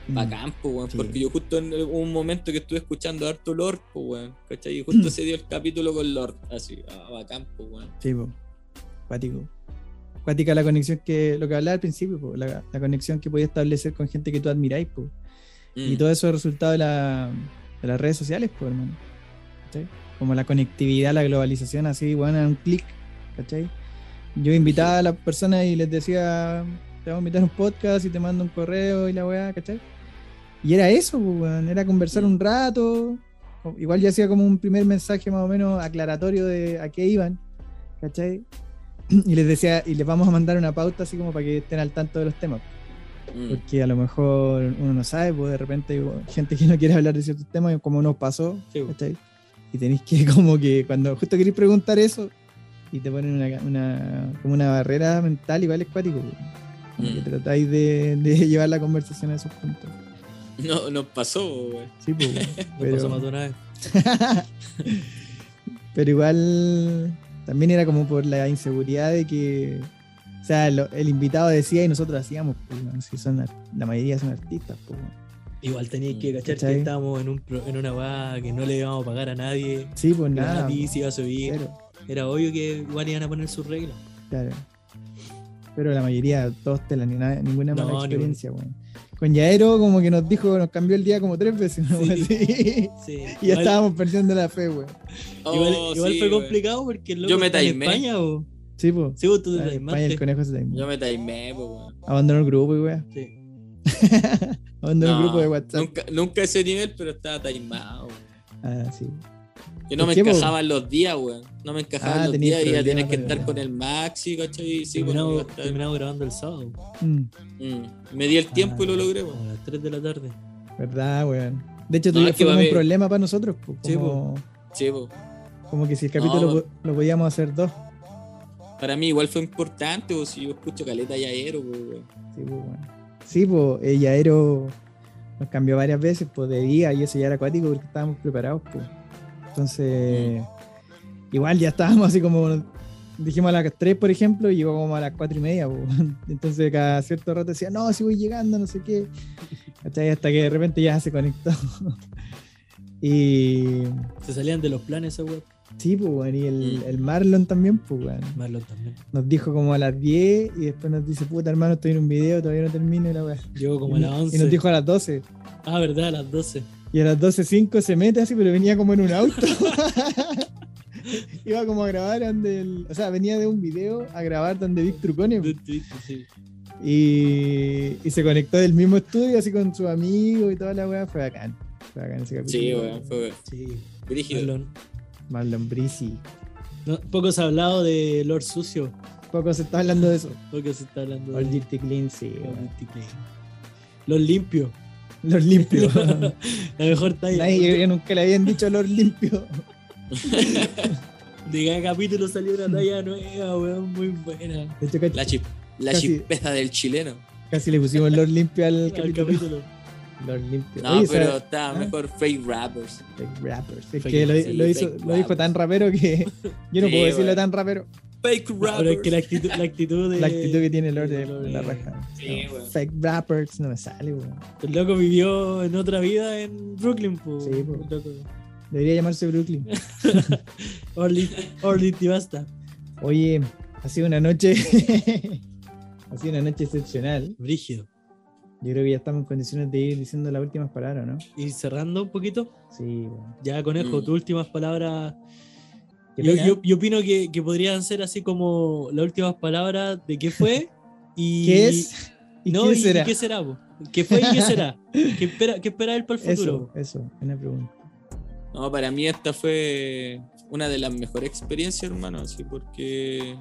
Mm. bacán, pues, weón. Sí. Porque yo justo en un momento que estuve escuchando harto Lord, pues, weón. ¿Cachai? Y justo se dio el capítulo con Lord. Así, ah, bacán, pues, weón. Sí, po. Cuático. Cuática la conexión que. Lo que hablaba al principio, po, La, la conexión que podía establecer con gente que tú admiráis, po. Y Mm. todo eso es resultado de, la, de las redes sociales, pues, hermano. ¿Cachai? Como la conectividad, la globalización, así, bueno, a un clic, ¿cachai? Yo invitaba a las personas y les decía, te vamos a invitar a un podcast y te mando un correo y la weá, ¿cachai? Y era eso, era conversar un rato. Igual yo hacía como un primer mensaje más o menos aclaratorio de a qué iban, ¿cachai? Y les decía, y les vamos a mandar una pauta así como para que estén al tanto de los temas Mm. porque a lo mejor uno no sabe, pues de repente hay gente que no quiere hablar de ciertos temas, como nos pasó, Sí. ¿cachai? Y tenéis que como que cuando justo queréis preguntar eso y te ponen una, una- como una barrera mental, igual es cuático, pues. como que Mm. tratáis de, de llevar la conversación a esos puntos. No, nos pasó, weón. Sí, pues, pero, pasó más de una vez. pero igual también era como por la inseguridad de que. O sea, lo- el invitado decía y nosotros hacíamos, pues, weón, si son, la mayoría son artistas, pues. Igual teníais que cachar ¿Cachai? que estábamos en, un, en una weá que no le íbamos a pagar a nadie. Sí, pues nada. Gratis, se iba a subir. Era obvio que igual iban a poner sus reglas. claro. Pero la mayoría, todos te la ni nada- ninguna mala experiencia, weón. Con Yaero, como que nos dijo, nos cambió el día como tres veces, ¿no? Sí. Y ya Igual- estábamos perdiendo la fe, weón. Igual, Oh, igual sí, fue complicado porque el loco Yo me está en timé. España, bo. Sí, pues. Sí, vos tú te en España el conejo se timó. Yo me timé, pues, weón. Abandonó el grupo, y weón. Sí. Abandonó el grupo de WhatsApp. Nunca, nunca ese nivel, pero estaba timado. weón. Ah, sí. Que no ¿Por me qué, po? encajaban los días, weón. No me encajaban Ah, los días y ya tienes que estar con el Maxi, ¿cachai? Sí, pues, no terminamos, estar- terminamos grabando el sábado. Mm, Mm. Me di el tiempo y lo Ah, logré, weón. a las 3 de la tarde. ¿Verdad, weón? De hecho, No, como a un problema para nosotros. po, Sí, como, Sí, po. como que si el capítulo No, lo, lo podíamos hacer dos. Para mí igual fue importante, o si yo escucho caleta y aero, pues, weón. Sí, pues, bueno. Sí, pues, el Yaero nos cambió varias veces, pues, de día y eso ya era acuático porque estábamos preparados, pues. Entonces, igual ya estábamos así como, dijimos a las 3, por ejemplo, y llegó como a las 4 y media, pues. Entonces, cada cierto rato decía, no, si voy llegando, no sé qué. Hasta que de repente ya se conectó. y Se salían de los planes esa web. sí, pues, bueno, y el, Mm. el Marlon también, pues, bueno. Marlon también. Nos dijo como a las 10 y después nos dice, puta hermano, estoy en un video, todavía no termino y la weá. Llegó como y, a las no- 11. y nos dijo a las 12. Ah, verdad, a las 12. Y a las 12.05 se mete así, pero venía como en un auto. Iba como a grabar donde el- O sea, venía de un video a grabar donde Vic Trucone. Sí. Y, y se conectó del mismo estudio así con su amigo y toda la weá. Fue bacán. Fue bacán ese capítulo. Sí, weón, fue Sí. brígido. Marlon. Marlon Brisi. No, poco se ha hablado de Lord Sucio. Poco se está hablando de eso. Poco se está hablando All de Dirty Clean, sí. Lord weón. Dirty Clean. Los limpios. Los limpios. La mejor talla. Nadie yo nunca le habían dicho los limpios. De cada capítulo salió una talla nueva, weón, muy buena. De hecho, casi, La, chip, la Casi- chispeza del chileno. casi le pusimos los limpios al Al capítulo. capítulo. Los limpios. No, Oye, pero ¿sabes? estaba ah. mejor Fake Rappers. Fake rappers. Es Fake que lo, rappers. lo Sí, hizo, lo dijo tan rapero que yo no Sí, puedo decirlo tan rapero. Fake Pero Rappers. es que la actitud, la actitud de. La actitud que tiene Lord de, de la raja. Sí, No, fake rappers no me sale, weón. El loco vivió en otra vida en Brooklyn, po. Sí, po. El loco. Debería llamarse Brooklyn. Orly, Orly Tibasta. Oye, ha sido una noche. ha sido una noche excepcional. Brígido. Yo creo que ya estamos en condiciones de ir diciendo las últimas palabras, ¿no? Y cerrando un poquito, Sí, weón. ya Conejo, Mm. tus últimas palabras. Yo, yo, yo opino que, que podrían ser así como las últimas palabras de qué fue y. ¿Qué es? ¿Y no, qué y- y será? qué será, po? ¿Qué fue y qué será? ¿Qué espera, qué espera él para el futuro? Eso, eso, una pregunta. No, para mí esta fue una de las mejores experiencias, hermano, así porque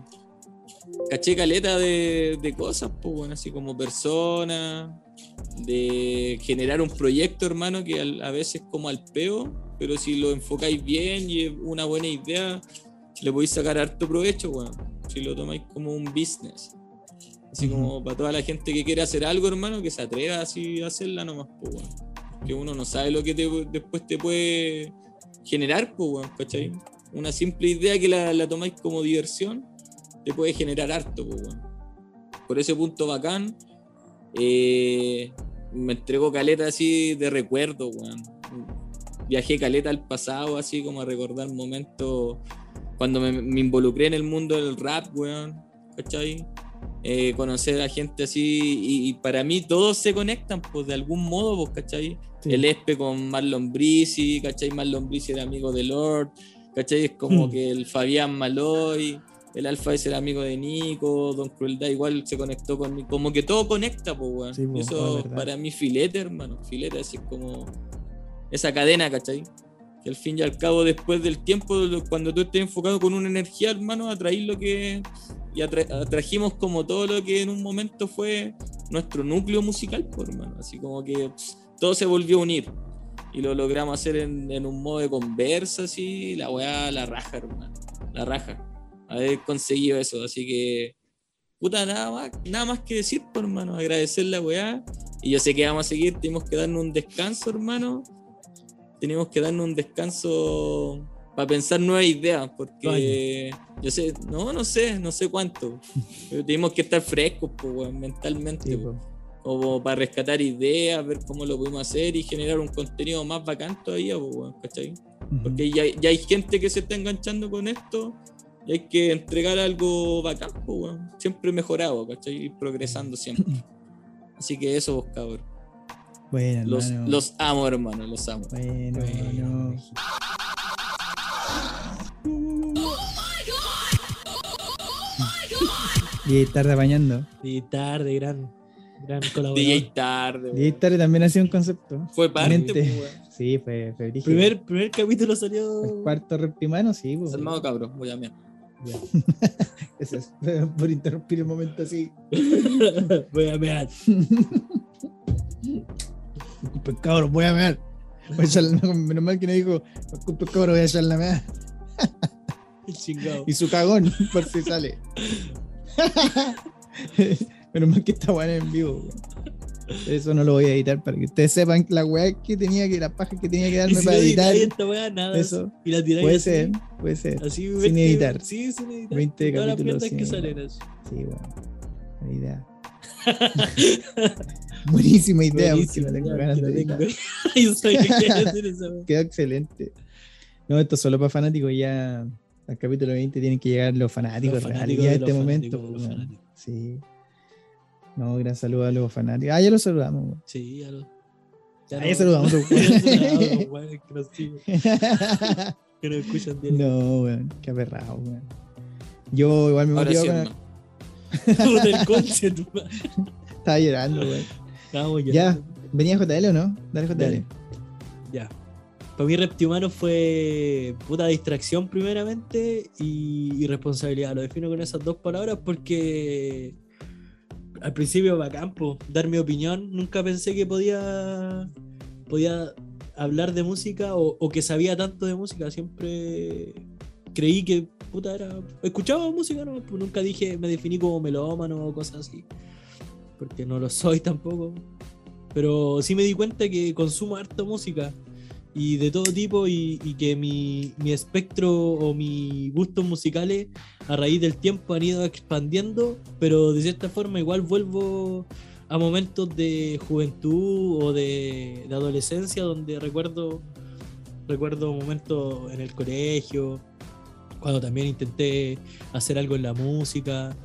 caché caleta de, de cosas, pues bueno, así como persona, de generar un proyecto, hermano, que al- a veces como al peo, pero si lo enfocáis bien y es una buena idea, le podéis sacar harto provecho, bueno, si lo tomáis como un business. Así como para toda la gente que quiere hacer algo, hermano, que se atreva así a hacerla nomás, pues bueno. Que uno no sabe lo que te- después te puede generar, pues, weón, ¿cachai? Una simple idea que la, la tomáis como diversión te puede generar harto, pues, weón. Por ese punto bacán, eh, me entregó caleta así de recuerdo, weón. Viajé caleta al pasado, así como a recordar momentos cuando me, me involucré en el mundo del rap, weón, ¿cachai? Eh, conocer a gente así y, y para mí todos se conectan, pues, de algún modo, pues, ¿cachai? Sí. el Espe con Marlon Brisi, ¿cachai? Marlon Brisi era amigo de Lord, ¿cachai? Es como Hmm. que el Fabián Maloy, el Alfa es el amigo de Nico, Don Crueldad igual se conectó conmigo, como que todo conecta, pues, weón. Sí, po, Y es eso verdad. para mí filete, hermano, filete así como esa cadena, ¿cachai? Que al fin y al cabo, después del tiempo, cuando tú estés enfocado con una energía, hermano, atraís lo que. Y atra- atrajimos como todo lo que en un momento fue nuestro núcleo musical, pues, hermano. Así como que todo se volvió a unir. Y lo logramos hacer en, en un modo de conversa, así. La weá, la raja, hermano. La raja. Haber conseguido eso. Así que. Puta, nada más, nada más que decir, pues, hermano. Agradecer la weá. Y yo sé que vamos a seguir, tenemos que darnos un descanso, hermano. Tenemos que darnos un descanso para pensar nuevas ideas, porque yo sé, no, no sé, no sé cuánto. Pero tenemos que estar frescos, pues, mentalmente. Sí, po. como para rescatar ideas, ver cómo lo podemos hacer y generar un contenido más bacán todavía, pues, ¿cachai? Ujú. Porque ya, ya hay gente que se está enganchando con esto y hay que entregar algo bacán, pues, weón. siempre mejorado, ¿cachai? Ir progresando siempre. Así que eso, vos, cabrón. Bueno, Los, hermano. los amo, hermano, los amo. Bueno, Bueno, hermano. Y tarde bañando. Y tarde, gran, gran colaborador. DJ tarde, weón. tarde también ha sido un concepto. Fue parte, pues. Sí, fue, fue. Primer, primer capítulo El salió. cuarto reptimano, sí, pues. Armado cabrón, voy a mirar. Eso es, por interrumpir el momento así. Voy a mear. Disculpe, cabrón, voy a mear. Voy a echar la- menos mal que no dijo, disculpe, cabrón, voy a echar la mea. El chingado. Y su cagón, por si sale. menos mal que está bueno en vivo. Eso no lo voy a editar para que ustedes sepan la weá que tenía que, la paja que tenía que darme si para no editar. esta weá, nada. Eso. Y la tiráis Puede así, ser, puede ser. Así, Sin 20 editar. Sí, sin editar. 20 Todas las capítulos que sin salen así. Sí, bueno. Buena idea. Buenísima idea, porque no tengo ya, ganas de no Yo sabía que hacer. Quedó excelente. No, esto es solo para fanáticos. Ya al capítulo 20 tienen que llegar los fanáticos, Los fanáticos ya en este los momento. los fanáticos. Sí. No, gran saludo a los fanáticos. Ah, ya los saludamos. weón. Sí, ya lo. Ah, ya saludamos, Ya weón. saludamos, que nos escuchan bien. no, weón. Qué aperrado, weón. Yo igual me motivo sí, con-. Estaba llorando, weón. Ya. ¿Venía JL o no? Dale JL. Dale. Ya. Para mí Reptimano fue puta distracción primeramente y, responsabilidad. Lo defino con esas dos palabras porque al principio bacán, po, dar mi opinión. Nunca pensé que podía, podía hablar de música o, o que sabía tanto de música. Siempre creí que puta era... Escuchaba música, ¿no? Nunca dije, me definí como melómano o cosas así. Porque no lo soy tampoco. Pero sí me di cuenta que consumo harta música y de todo tipo y, y que mi, mi espectro o mis gustos musicales a raíz del tiempo han ido expandiendo, pero de cierta forma igual vuelvo a momentos de juventud o de, de adolescencia donde recuerdo, recuerdo momentos en el colegio, cuando también intenté hacer algo en la música.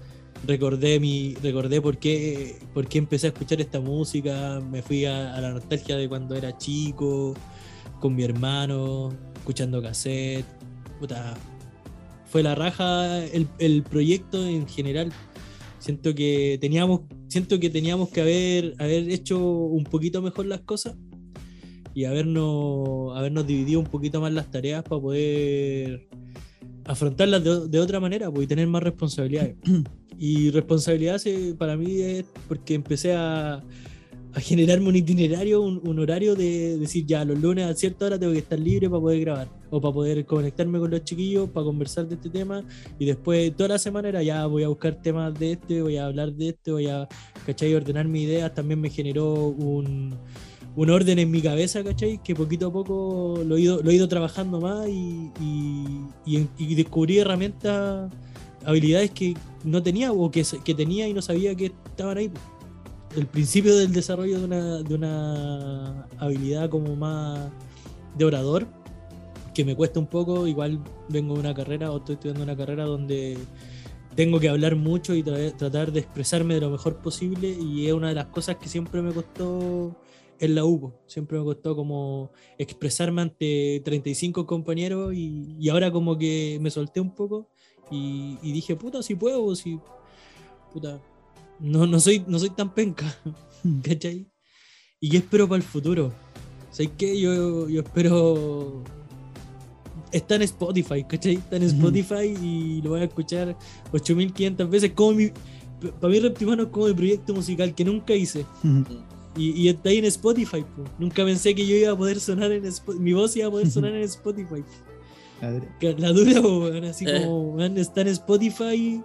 Recordé mi, recordé por qué, por qué empecé a escuchar esta música, me fui a, la nostalgia de cuando era chico, con mi hermano, escuchando cassette. Puta, fue la raja el, el proyecto en general. Siento que teníamos, siento que teníamos que haber, haber hecho un poquito mejor las cosas y habernos, habernos dividido un poquito más las tareas para poder afrontarlas de, de otra manera pues, y tener más responsabilidades. Y responsabilidad se- para mí es porque empecé a, a generarme un itinerario, un, un horario de decir ya los lunes a cierta hora tengo que estar libre para poder grabar o para poder conectarme con los chiquillos, para conversar de este tema y después toda la semana era ya voy a buscar temas de este, voy a hablar de este, voy a, ¿cachai? Ordenar mis ideas, también me generó un, un orden en mi cabeza, ¿cachai? Que poquito a poco lo he ido, lo he ido trabajando más y, y, y- descubrí herramientas, habilidades que no tenía o que, que tenía y no sabía que estaban ahí. El principio del desarrollo de una, de una habilidad como más de orador, que me cuesta un poco, igual vengo de una carrera o estoy estudiando una carrera donde tengo que hablar mucho y tra- tratar de expresarme de lo mejor posible y es una de las cosas que siempre me costó en la UPO. Siempre me costó como expresarme ante 35 compañeros y, y ahora como que me solté un poco y, y dije, puta, si puedo, si... Puta, no, no, soy, no soy tan penca, ¿cachai? ¿Y qué espero para el futuro? ¿Sabes qué? Yo, yo espero... Está en Spotify, ¿cachai? Está en. Spotify y lo voy a escuchar 8500 veces. Como mi, para mí Reptimano es como mi proyecto musical que nunca hice. Y, y está ahí en Spotify. po. Nunca pensé que yo iba a poder sonar en Spotify. Mi voz iba a poder sonar en Spotify. La dura, po, así Eh. como weón, está en Spotify.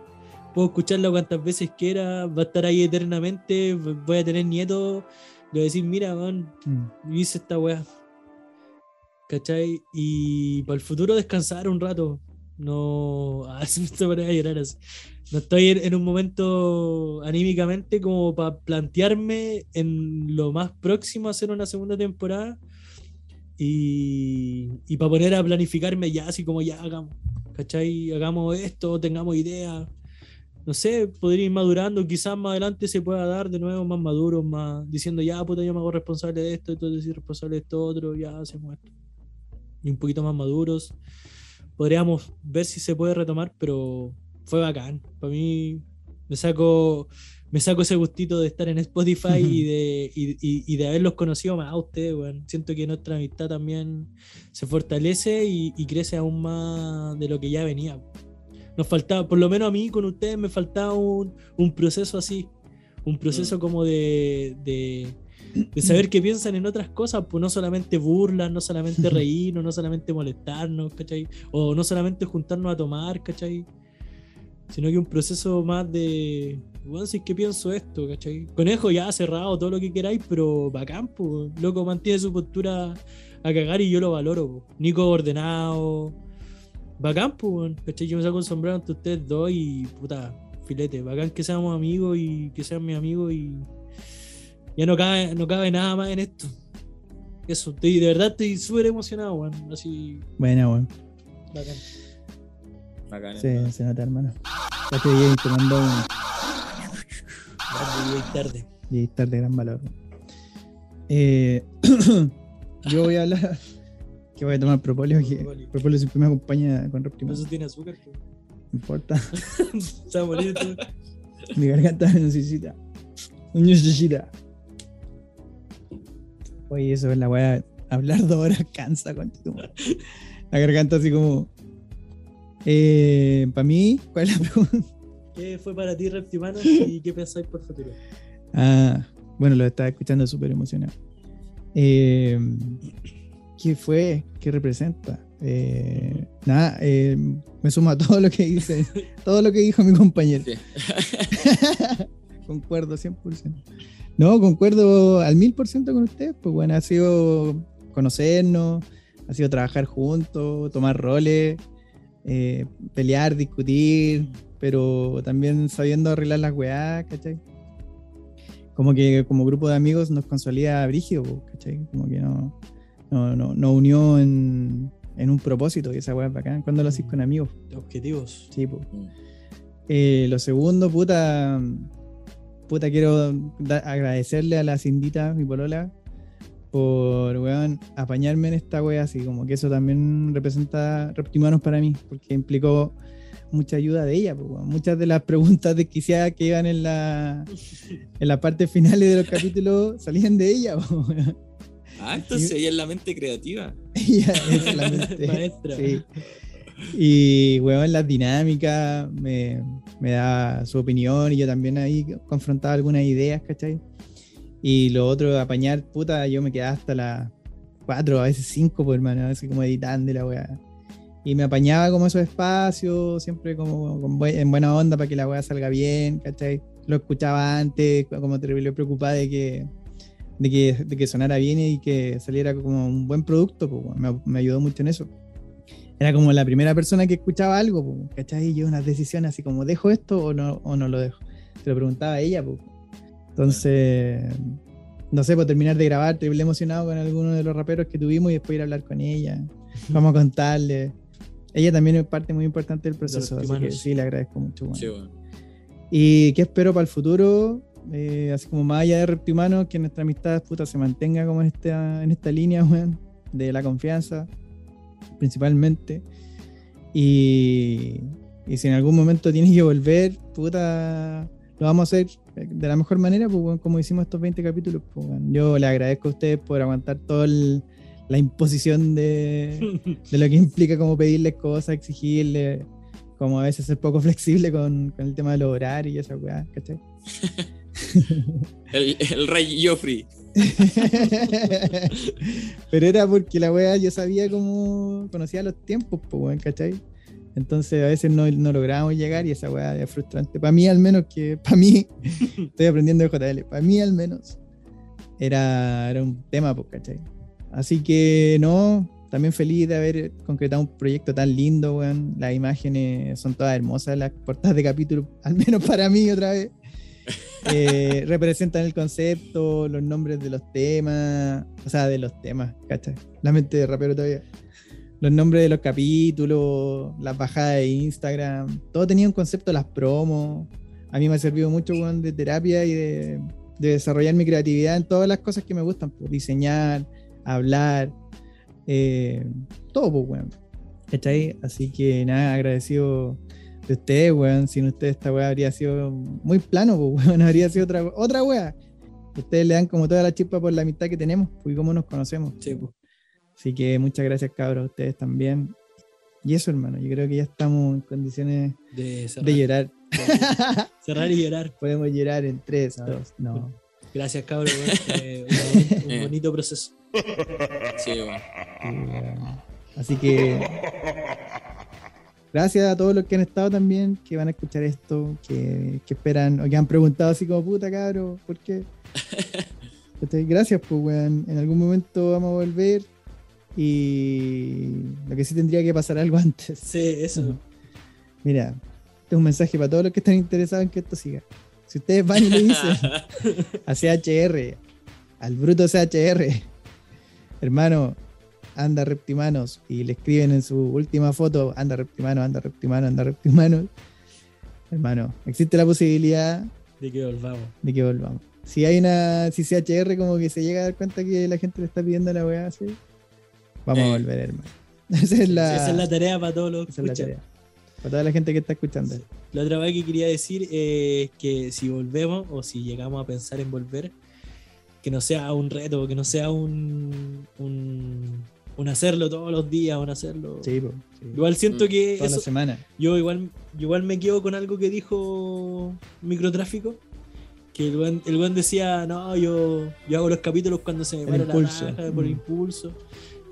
Puedo escucharlo cuantas veces quiera. Va a estar ahí eternamente. Voy a tener nietos. Le voy a decir, mira, weón, Mm. hice esta weá. ¿Cachai? Y para el futuro descansar un rato. No. Si me estoy poniendo a llorar así. No estoy en, un momento anímicamente como para plantearme en lo más próximo a hacer una segunda temporada. Y, y para poner a planificarme ya, así como ya hagamos. ¿Cachai? Hagamos esto, tengamos ideas. No sé, podría ir madurando. Quizás más adelante se pueda dar de nuevo más maduros, más diciendo ya, puta, yo me hago responsable de esto, tú eres responsable de esto otro, ya hacemos esto. Y un poquito más maduros. Podríamos ver si se puede retomar, pero fue bacán. Para mí me saco, me saco ese gustito de estar en Spotify y, de, y, y- y de haberlos conocido más a ustedes, weón. Siento que nuestra amistad también se fortalece y, y crece aún más de lo que ya venía. Nos faltaba, por lo menos a mí con ustedes me faltaba un, un proceso así. Un proceso Mm. como de, de, de saber que piensan en otras cosas, pues no solamente burlas, no solamente reírnos, no solamente molestarnos, ¿cachai? O no solamente juntarnos a tomar, ¿cachai? Sino que un proceso más de, bueno, si es que pienso esto, ¿cachai? Conejo ya cerrado, todo lo que queráis, pero bacán, pues, loco, mantiene su postura a cagar y yo lo valoro, po. Nico ordenado, bacán, pues, ¿cachai? Yo me saco el sombrero ante ustedes dos y, puta, filete, bacán que seamos amigos y que sean mis amigos y ya no cabe, no cabe nada más en esto. Eso, estoy, de verdad estoy súper emocionado, weón, así, Buena, weón. bacán. Bacán, Se, nota, hermano. Ya te dije tomando un Tarde y tarde. y estar de gran valor. Eh, yo voy a hablar que voy a tomar propóleo, que Propóleo. siempre me acompaña con reprimir. Eso tiene azúcar. No importa, morir tú. mi garganta necesita. Necesita. Oye, eso es la weá. Hablar dos horas cansa, con La garganta así como. Eh, para mí, ¿cuál es la pregunta? ¿Qué fue para ti, Reptimano? ¿Y qué pensáis por futuro? Ah, bueno, lo estaba escuchando súper emocionado. Eh, ¿Qué fue? ¿Qué representa? Eh, nada, eh, me sumo a todo lo que dice, todo lo que dijo mi compañero. Sí. concuerdo 100%. No, concuerdo al 1000% con usted. Pues bueno, ha sido conocernos, ha sido trabajar juntos, tomar roles, eh, pelear, discutir, pero también sabiendo arreglar las weás, ¿cachai? Como que como grupo de amigos nos consolida brígido, ¿cachai? Como que no, no, no, nos unió en, en un propósito y esa weá es bacán. Cuando lo haces con amigos, Objetivos. sí. Mm. Eh, lo segundo, puta, puta, quiero agradecerle a la Cindita, mi polola, por, weón, apañarme en esta wea, así como que eso también representa Reptimanos para mí, porque implicó mucha ayuda de ella, pues, weón. muchas de las preguntas desquiciadas que iban en la en las partes finales de los capítulos salían de ella, pues, weón. Ah, entonces ella es la mente creativa. ella es la mente, Maestra. sí. Y, weón, las dinámicas, me, me da su opinión y yo también ahí confrontaba algunas ideas, ¿cachai? Y lo otro, apañar, puta, yo me quedaba hasta las 4, a veces 5, pues, hermano, así como editando la weá. Y me apañaba como esos espacios, siempre como con buen- en buena onda para que la weá salga bien, ¿cachai? Lo escuchaba antes, como terrible preocupada de que, de que, de que sonara bien y que saliera como un buen producto, pues, me, me ayudó mucho en eso era como la primera persona que escuchaba algo, po, ¿cachai? Y yo unas decisiones así como, ¿dejo esto o no, o no lo dejo? Se lo preguntaba a ella, po. Entonces, no sé, por terminar de grabar, estoy emocionado con alguno de los raperos que tuvimos y después ir a hablar con ella. Vamos a contarle. Ella también es parte muy importante del proceso, así que Reptimanos. sí, le agradezco mucho. bueno. Sí, bueno. ¿Y qué espero para el futuro? Eh, así como más allá de Reptimanos, que nuestra amistad puta, se mantenga como en esta, en esta línea, weón, de la confianza, principalmente. Y, y si en algún momento tienes que volver, puta, lo vamos a hacer de la mejor manera, pues, weón, como hicimos estos 20 capítulos. Pues, weón. Yo le agradezco a ustedes por aguantar toda la imposición de, de lo que implica como pedirles cosas, exigirles, como a veces ser poco flexible con, con el tema del horarios y esa weá, ¿cachai? El, el rey Joffrey. Pero era porque la weá yo sabía cómo conocía los tiempos, pues weón, ¿cachai? Entonces a veces no, no lográbamos llegar y esa weá es frustrante. Para mí al menos, que para mí, estoy aprendiendo de JL, para mí al menos, era, era un tema, ¿cachai? Así que no, también feliz de haber concretado un proyecto tan lindo, weón. Las imágenes son todas hermosas, las portadas de capítulo, al menos para mí otra vez. Eh, representan el concepto, los nombres de los temas, o sea, de los temas, ¿cachai? La mente de rapero todavía. Los nombres de los capítulos, las bajadas de Instagram, todo tenía un concepto, las promos. A mí me ha servido mucho, weón, de terapia y de, de desarrollar mi creatividad en todas las cosas que me gustan, pues, diseñar, hablar, eh, todo, pues, weón. ¿Cachai? Así que nada, agradecido de ustedes, weón. Sin ustedes esta weá habría sido muy plano, pues, weón. Habría sido otra, otra weá. Ustedes le dan como toda la chispa por la amistad que tenemos pues, y cómo nos conocemos. Sí, pues. Así que muchas gracias, cabros, a ustedes también. Y eso, hermano, yo creo que ya estamos en condiciones De cerrar, de llorar. cerrar y llorar. Podemos llorar en tres, Ah, dos, no. Gracias, weón. Eh, un, un Eh. bonito proceso. Sí, weón. Así que gracias a todos los que han estado también, que van a escuchar esto, que, que esperan o que han preguntado así como puta cabro, ¿por qué? ¿Cachai? Gracias, pues weón. En algún momento vamos a volver. Y lo que sí tendría que pasar algo antes. Sí, eso. Mira, este es un mensaje para todos los que están interesados en que esto siga. Si ustedes van y le dicen a CHR, al bruto CHR, hermano, anda reptimanos, y le escriben en su última foto, anda reptimano, anda reptimano, anda reptimano, hermano, existe la posibilidad De que volvamos. de que volvamos. Si hay una, si CHR como que se llega a dar cuenta que la gente le está pidiendo la weá así, vamos a Eh. volver, hermano. Esa es la, Esa es la tarea para todos los que es la escuchan. tarea. Para toda la gente que está escuchando. Sí. La otra vez que quería decir es que si volvemos o si llegamos a pensar en volver, que no sea un reto, que no sea un, un, un hacerlo todos los días, un hacerlo. Sí, po, sí. Igual siento Mm. que Toda la eso- semana. yo igual, yo igual me quedo con algo que dijo Microtráfico. Que el buen, el buen decía, no, yo, yo hago los capítulos cuando se me El para impulso. la raja, por Mm. impulso.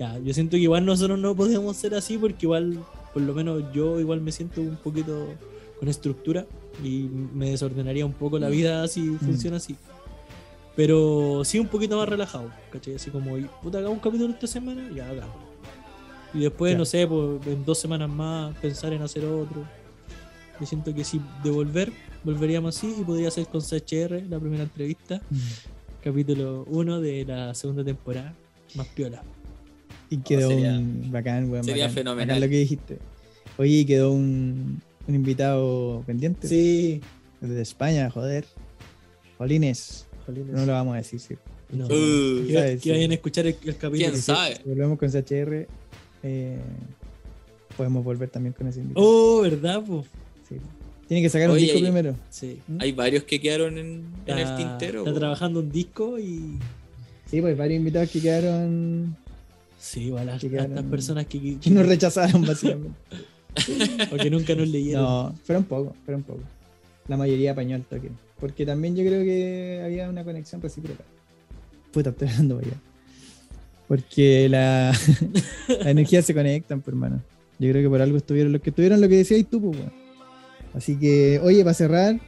Ya, yo siento que igual nosotros no podemos ser así porque igual, por lo menos yo igual me siento un poquito con estructura y me desordenaría un poco la Mm. vida si funciona así. Pero sí un poquito más relajado, ¿cachai? Así como, puta, hagamos un capítulo esta semana, ya hagamos. Y después, Ya. no sé, pues, en dos semanas más pensar en hacer otro. Yo siento que si de volver, volveríamos así y podría ser con CHR la primera entrevista, capítulo 1 de la segunda temporada, más piola. Y quedó sería- un bacán, weón. sería bacán, fenomenal. bacán lo que dijiste. Oye, y quedó un, un invitado pendiente. Sí, Desde España, joder. Jolines. jolines. No lo vamos a decir, sí. No. Uh, que, vayan a escuchar el, el capítulo. ¿Quién sabe? Si volvemos con CHR, eh, podemos volver también con ese invitado. Oh, ¿verdad? po? Sí. Tiene que sacar un disco primero. Sí. Hay varios que quedaron en, en el tintero. Está trabajando un disco y. Sí, pues varios invitados que quedaron. Sí, igual a, Que quedaron- estas personas que, que- que nos rechazaron, básicamente. o que nunca nos leyeron. No, fueron pocos, fueron pocos. La mayoría apañó al toque. Porque también yo creo que había una conexión recíproca. Puta, estoy hablando para allá. Porque la, la energía se conectan, pues, hermano. Yo creo que por algo estuvieron los que estuvieron lo que decías tú, pues. Así que, oye, para cerrar,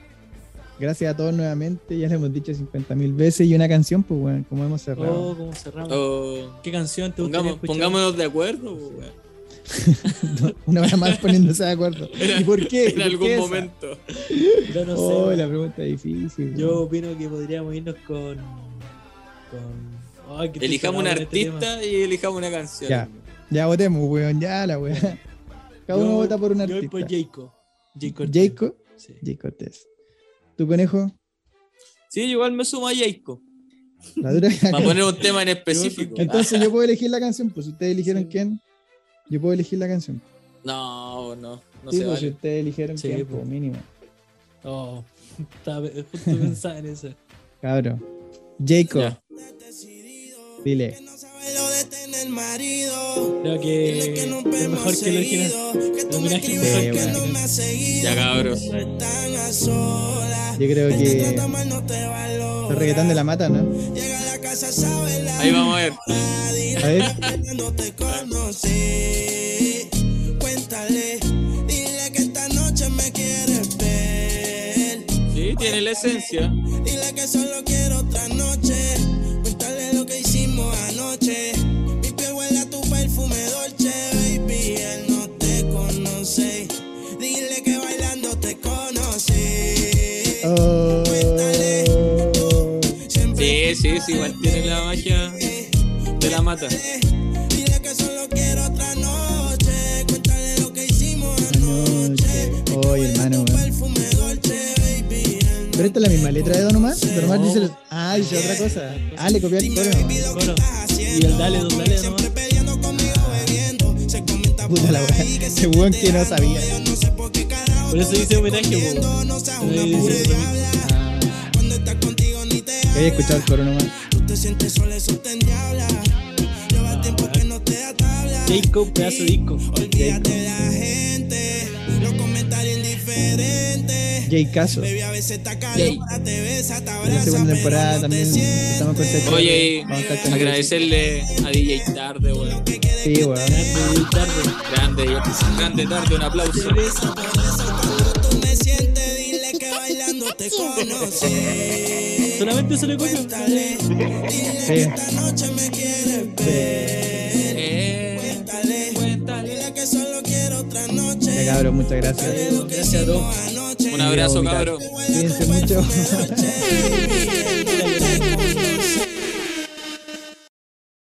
gracias a todos nuevamente. Ya le hemos dicho 50 mil veces y una canción, pues, weón, como hemos cerrado. Oh, cómo cerramos. Oh, ¿Qué canción te pongamos- pongámonos de acuerdo. weón. una hora más poniéndose de acuerdo. ¿Y por qué? En ¿Por algún qué esa? momento. Yo no sé. Oh, la pregunta es difícil. Yo opino que podríamos irnos con. ay, Elijamos un este artista y elijamos una canción. Ya. Ya votemos, weón, ya la weón. Cada uno Yo- vota por un Yo artista. voy por Jayco. Jay Cortés. Jacob, Sí. Cortés. ¿Tu conejo? Sí, igual me sumo a dura Para poner un tema en específico. Entonces yo puedo elegir la canción, pues ustedes eligieron Sí. quién, yo puedo elegir la canción. No, no, no sí, se pues si ustedes eligieron Sí, quién, pues. pues mínimo. Oh, justo pensaba en eso. Cabrón. Jacob, Ya. Dile. Lo de tener marido. Creo Dile que es mejor que lo seguido. Que tú me homenaje escribes mejor que que- no me has seguido. Ya, cabros. Yo creo que trata mal, no te valora. el reggaetón de la mata, ¿no? Llega a la casa, sabe la Ahí vamos a ver. A ver. Cuando te conocí, cuéntale, dile que esta noche me quieres ver. Sí, tiene la esencia. Dile que solo quiero otra noche. Oh. Sí, sí, sí, igual tiene la magia de la mata. Dile que solo quiero otra noche. Cuéntale lo que hicimos anoche. Oye, hermano. Pero esta es la misma letra de Don Omar. Don Omar dice. Ah, dice otra cosa. Ah, le copió el coro nomás. Coro. Y el dale, don dale nomás. Peleando conmigo bebiendo. Se comenta por Puta la weá. Ese weón que no sabía. no sé por qué carajo. Por eso dice homenaje, escuchado el coro nomás. Tú te sientes sola, eso te endiabla. Lleva tiempo que no te da tabla. Jacob, pedazo de disco. Olvídate de la gente. Los comentarios indiferentes. Jay Caso. Baby, a veces está Jay. calor, te besa, te En la abraza, segunda temporada también estamos con este Oye, agradecerle a DJ Tarde, weón. Sí, weón. Grande, tarde. Grande, grande Tarde, un aplauso. Te conocí. Solamente se le dile Sí. que esta noche me quieres ver. Eh, Dale, cuéntale. dile que solo quiero otra noche. Ya, cabrón, muchas gracias. Gracias a todos. Un abrazo, cabrón. Cuídense mucho.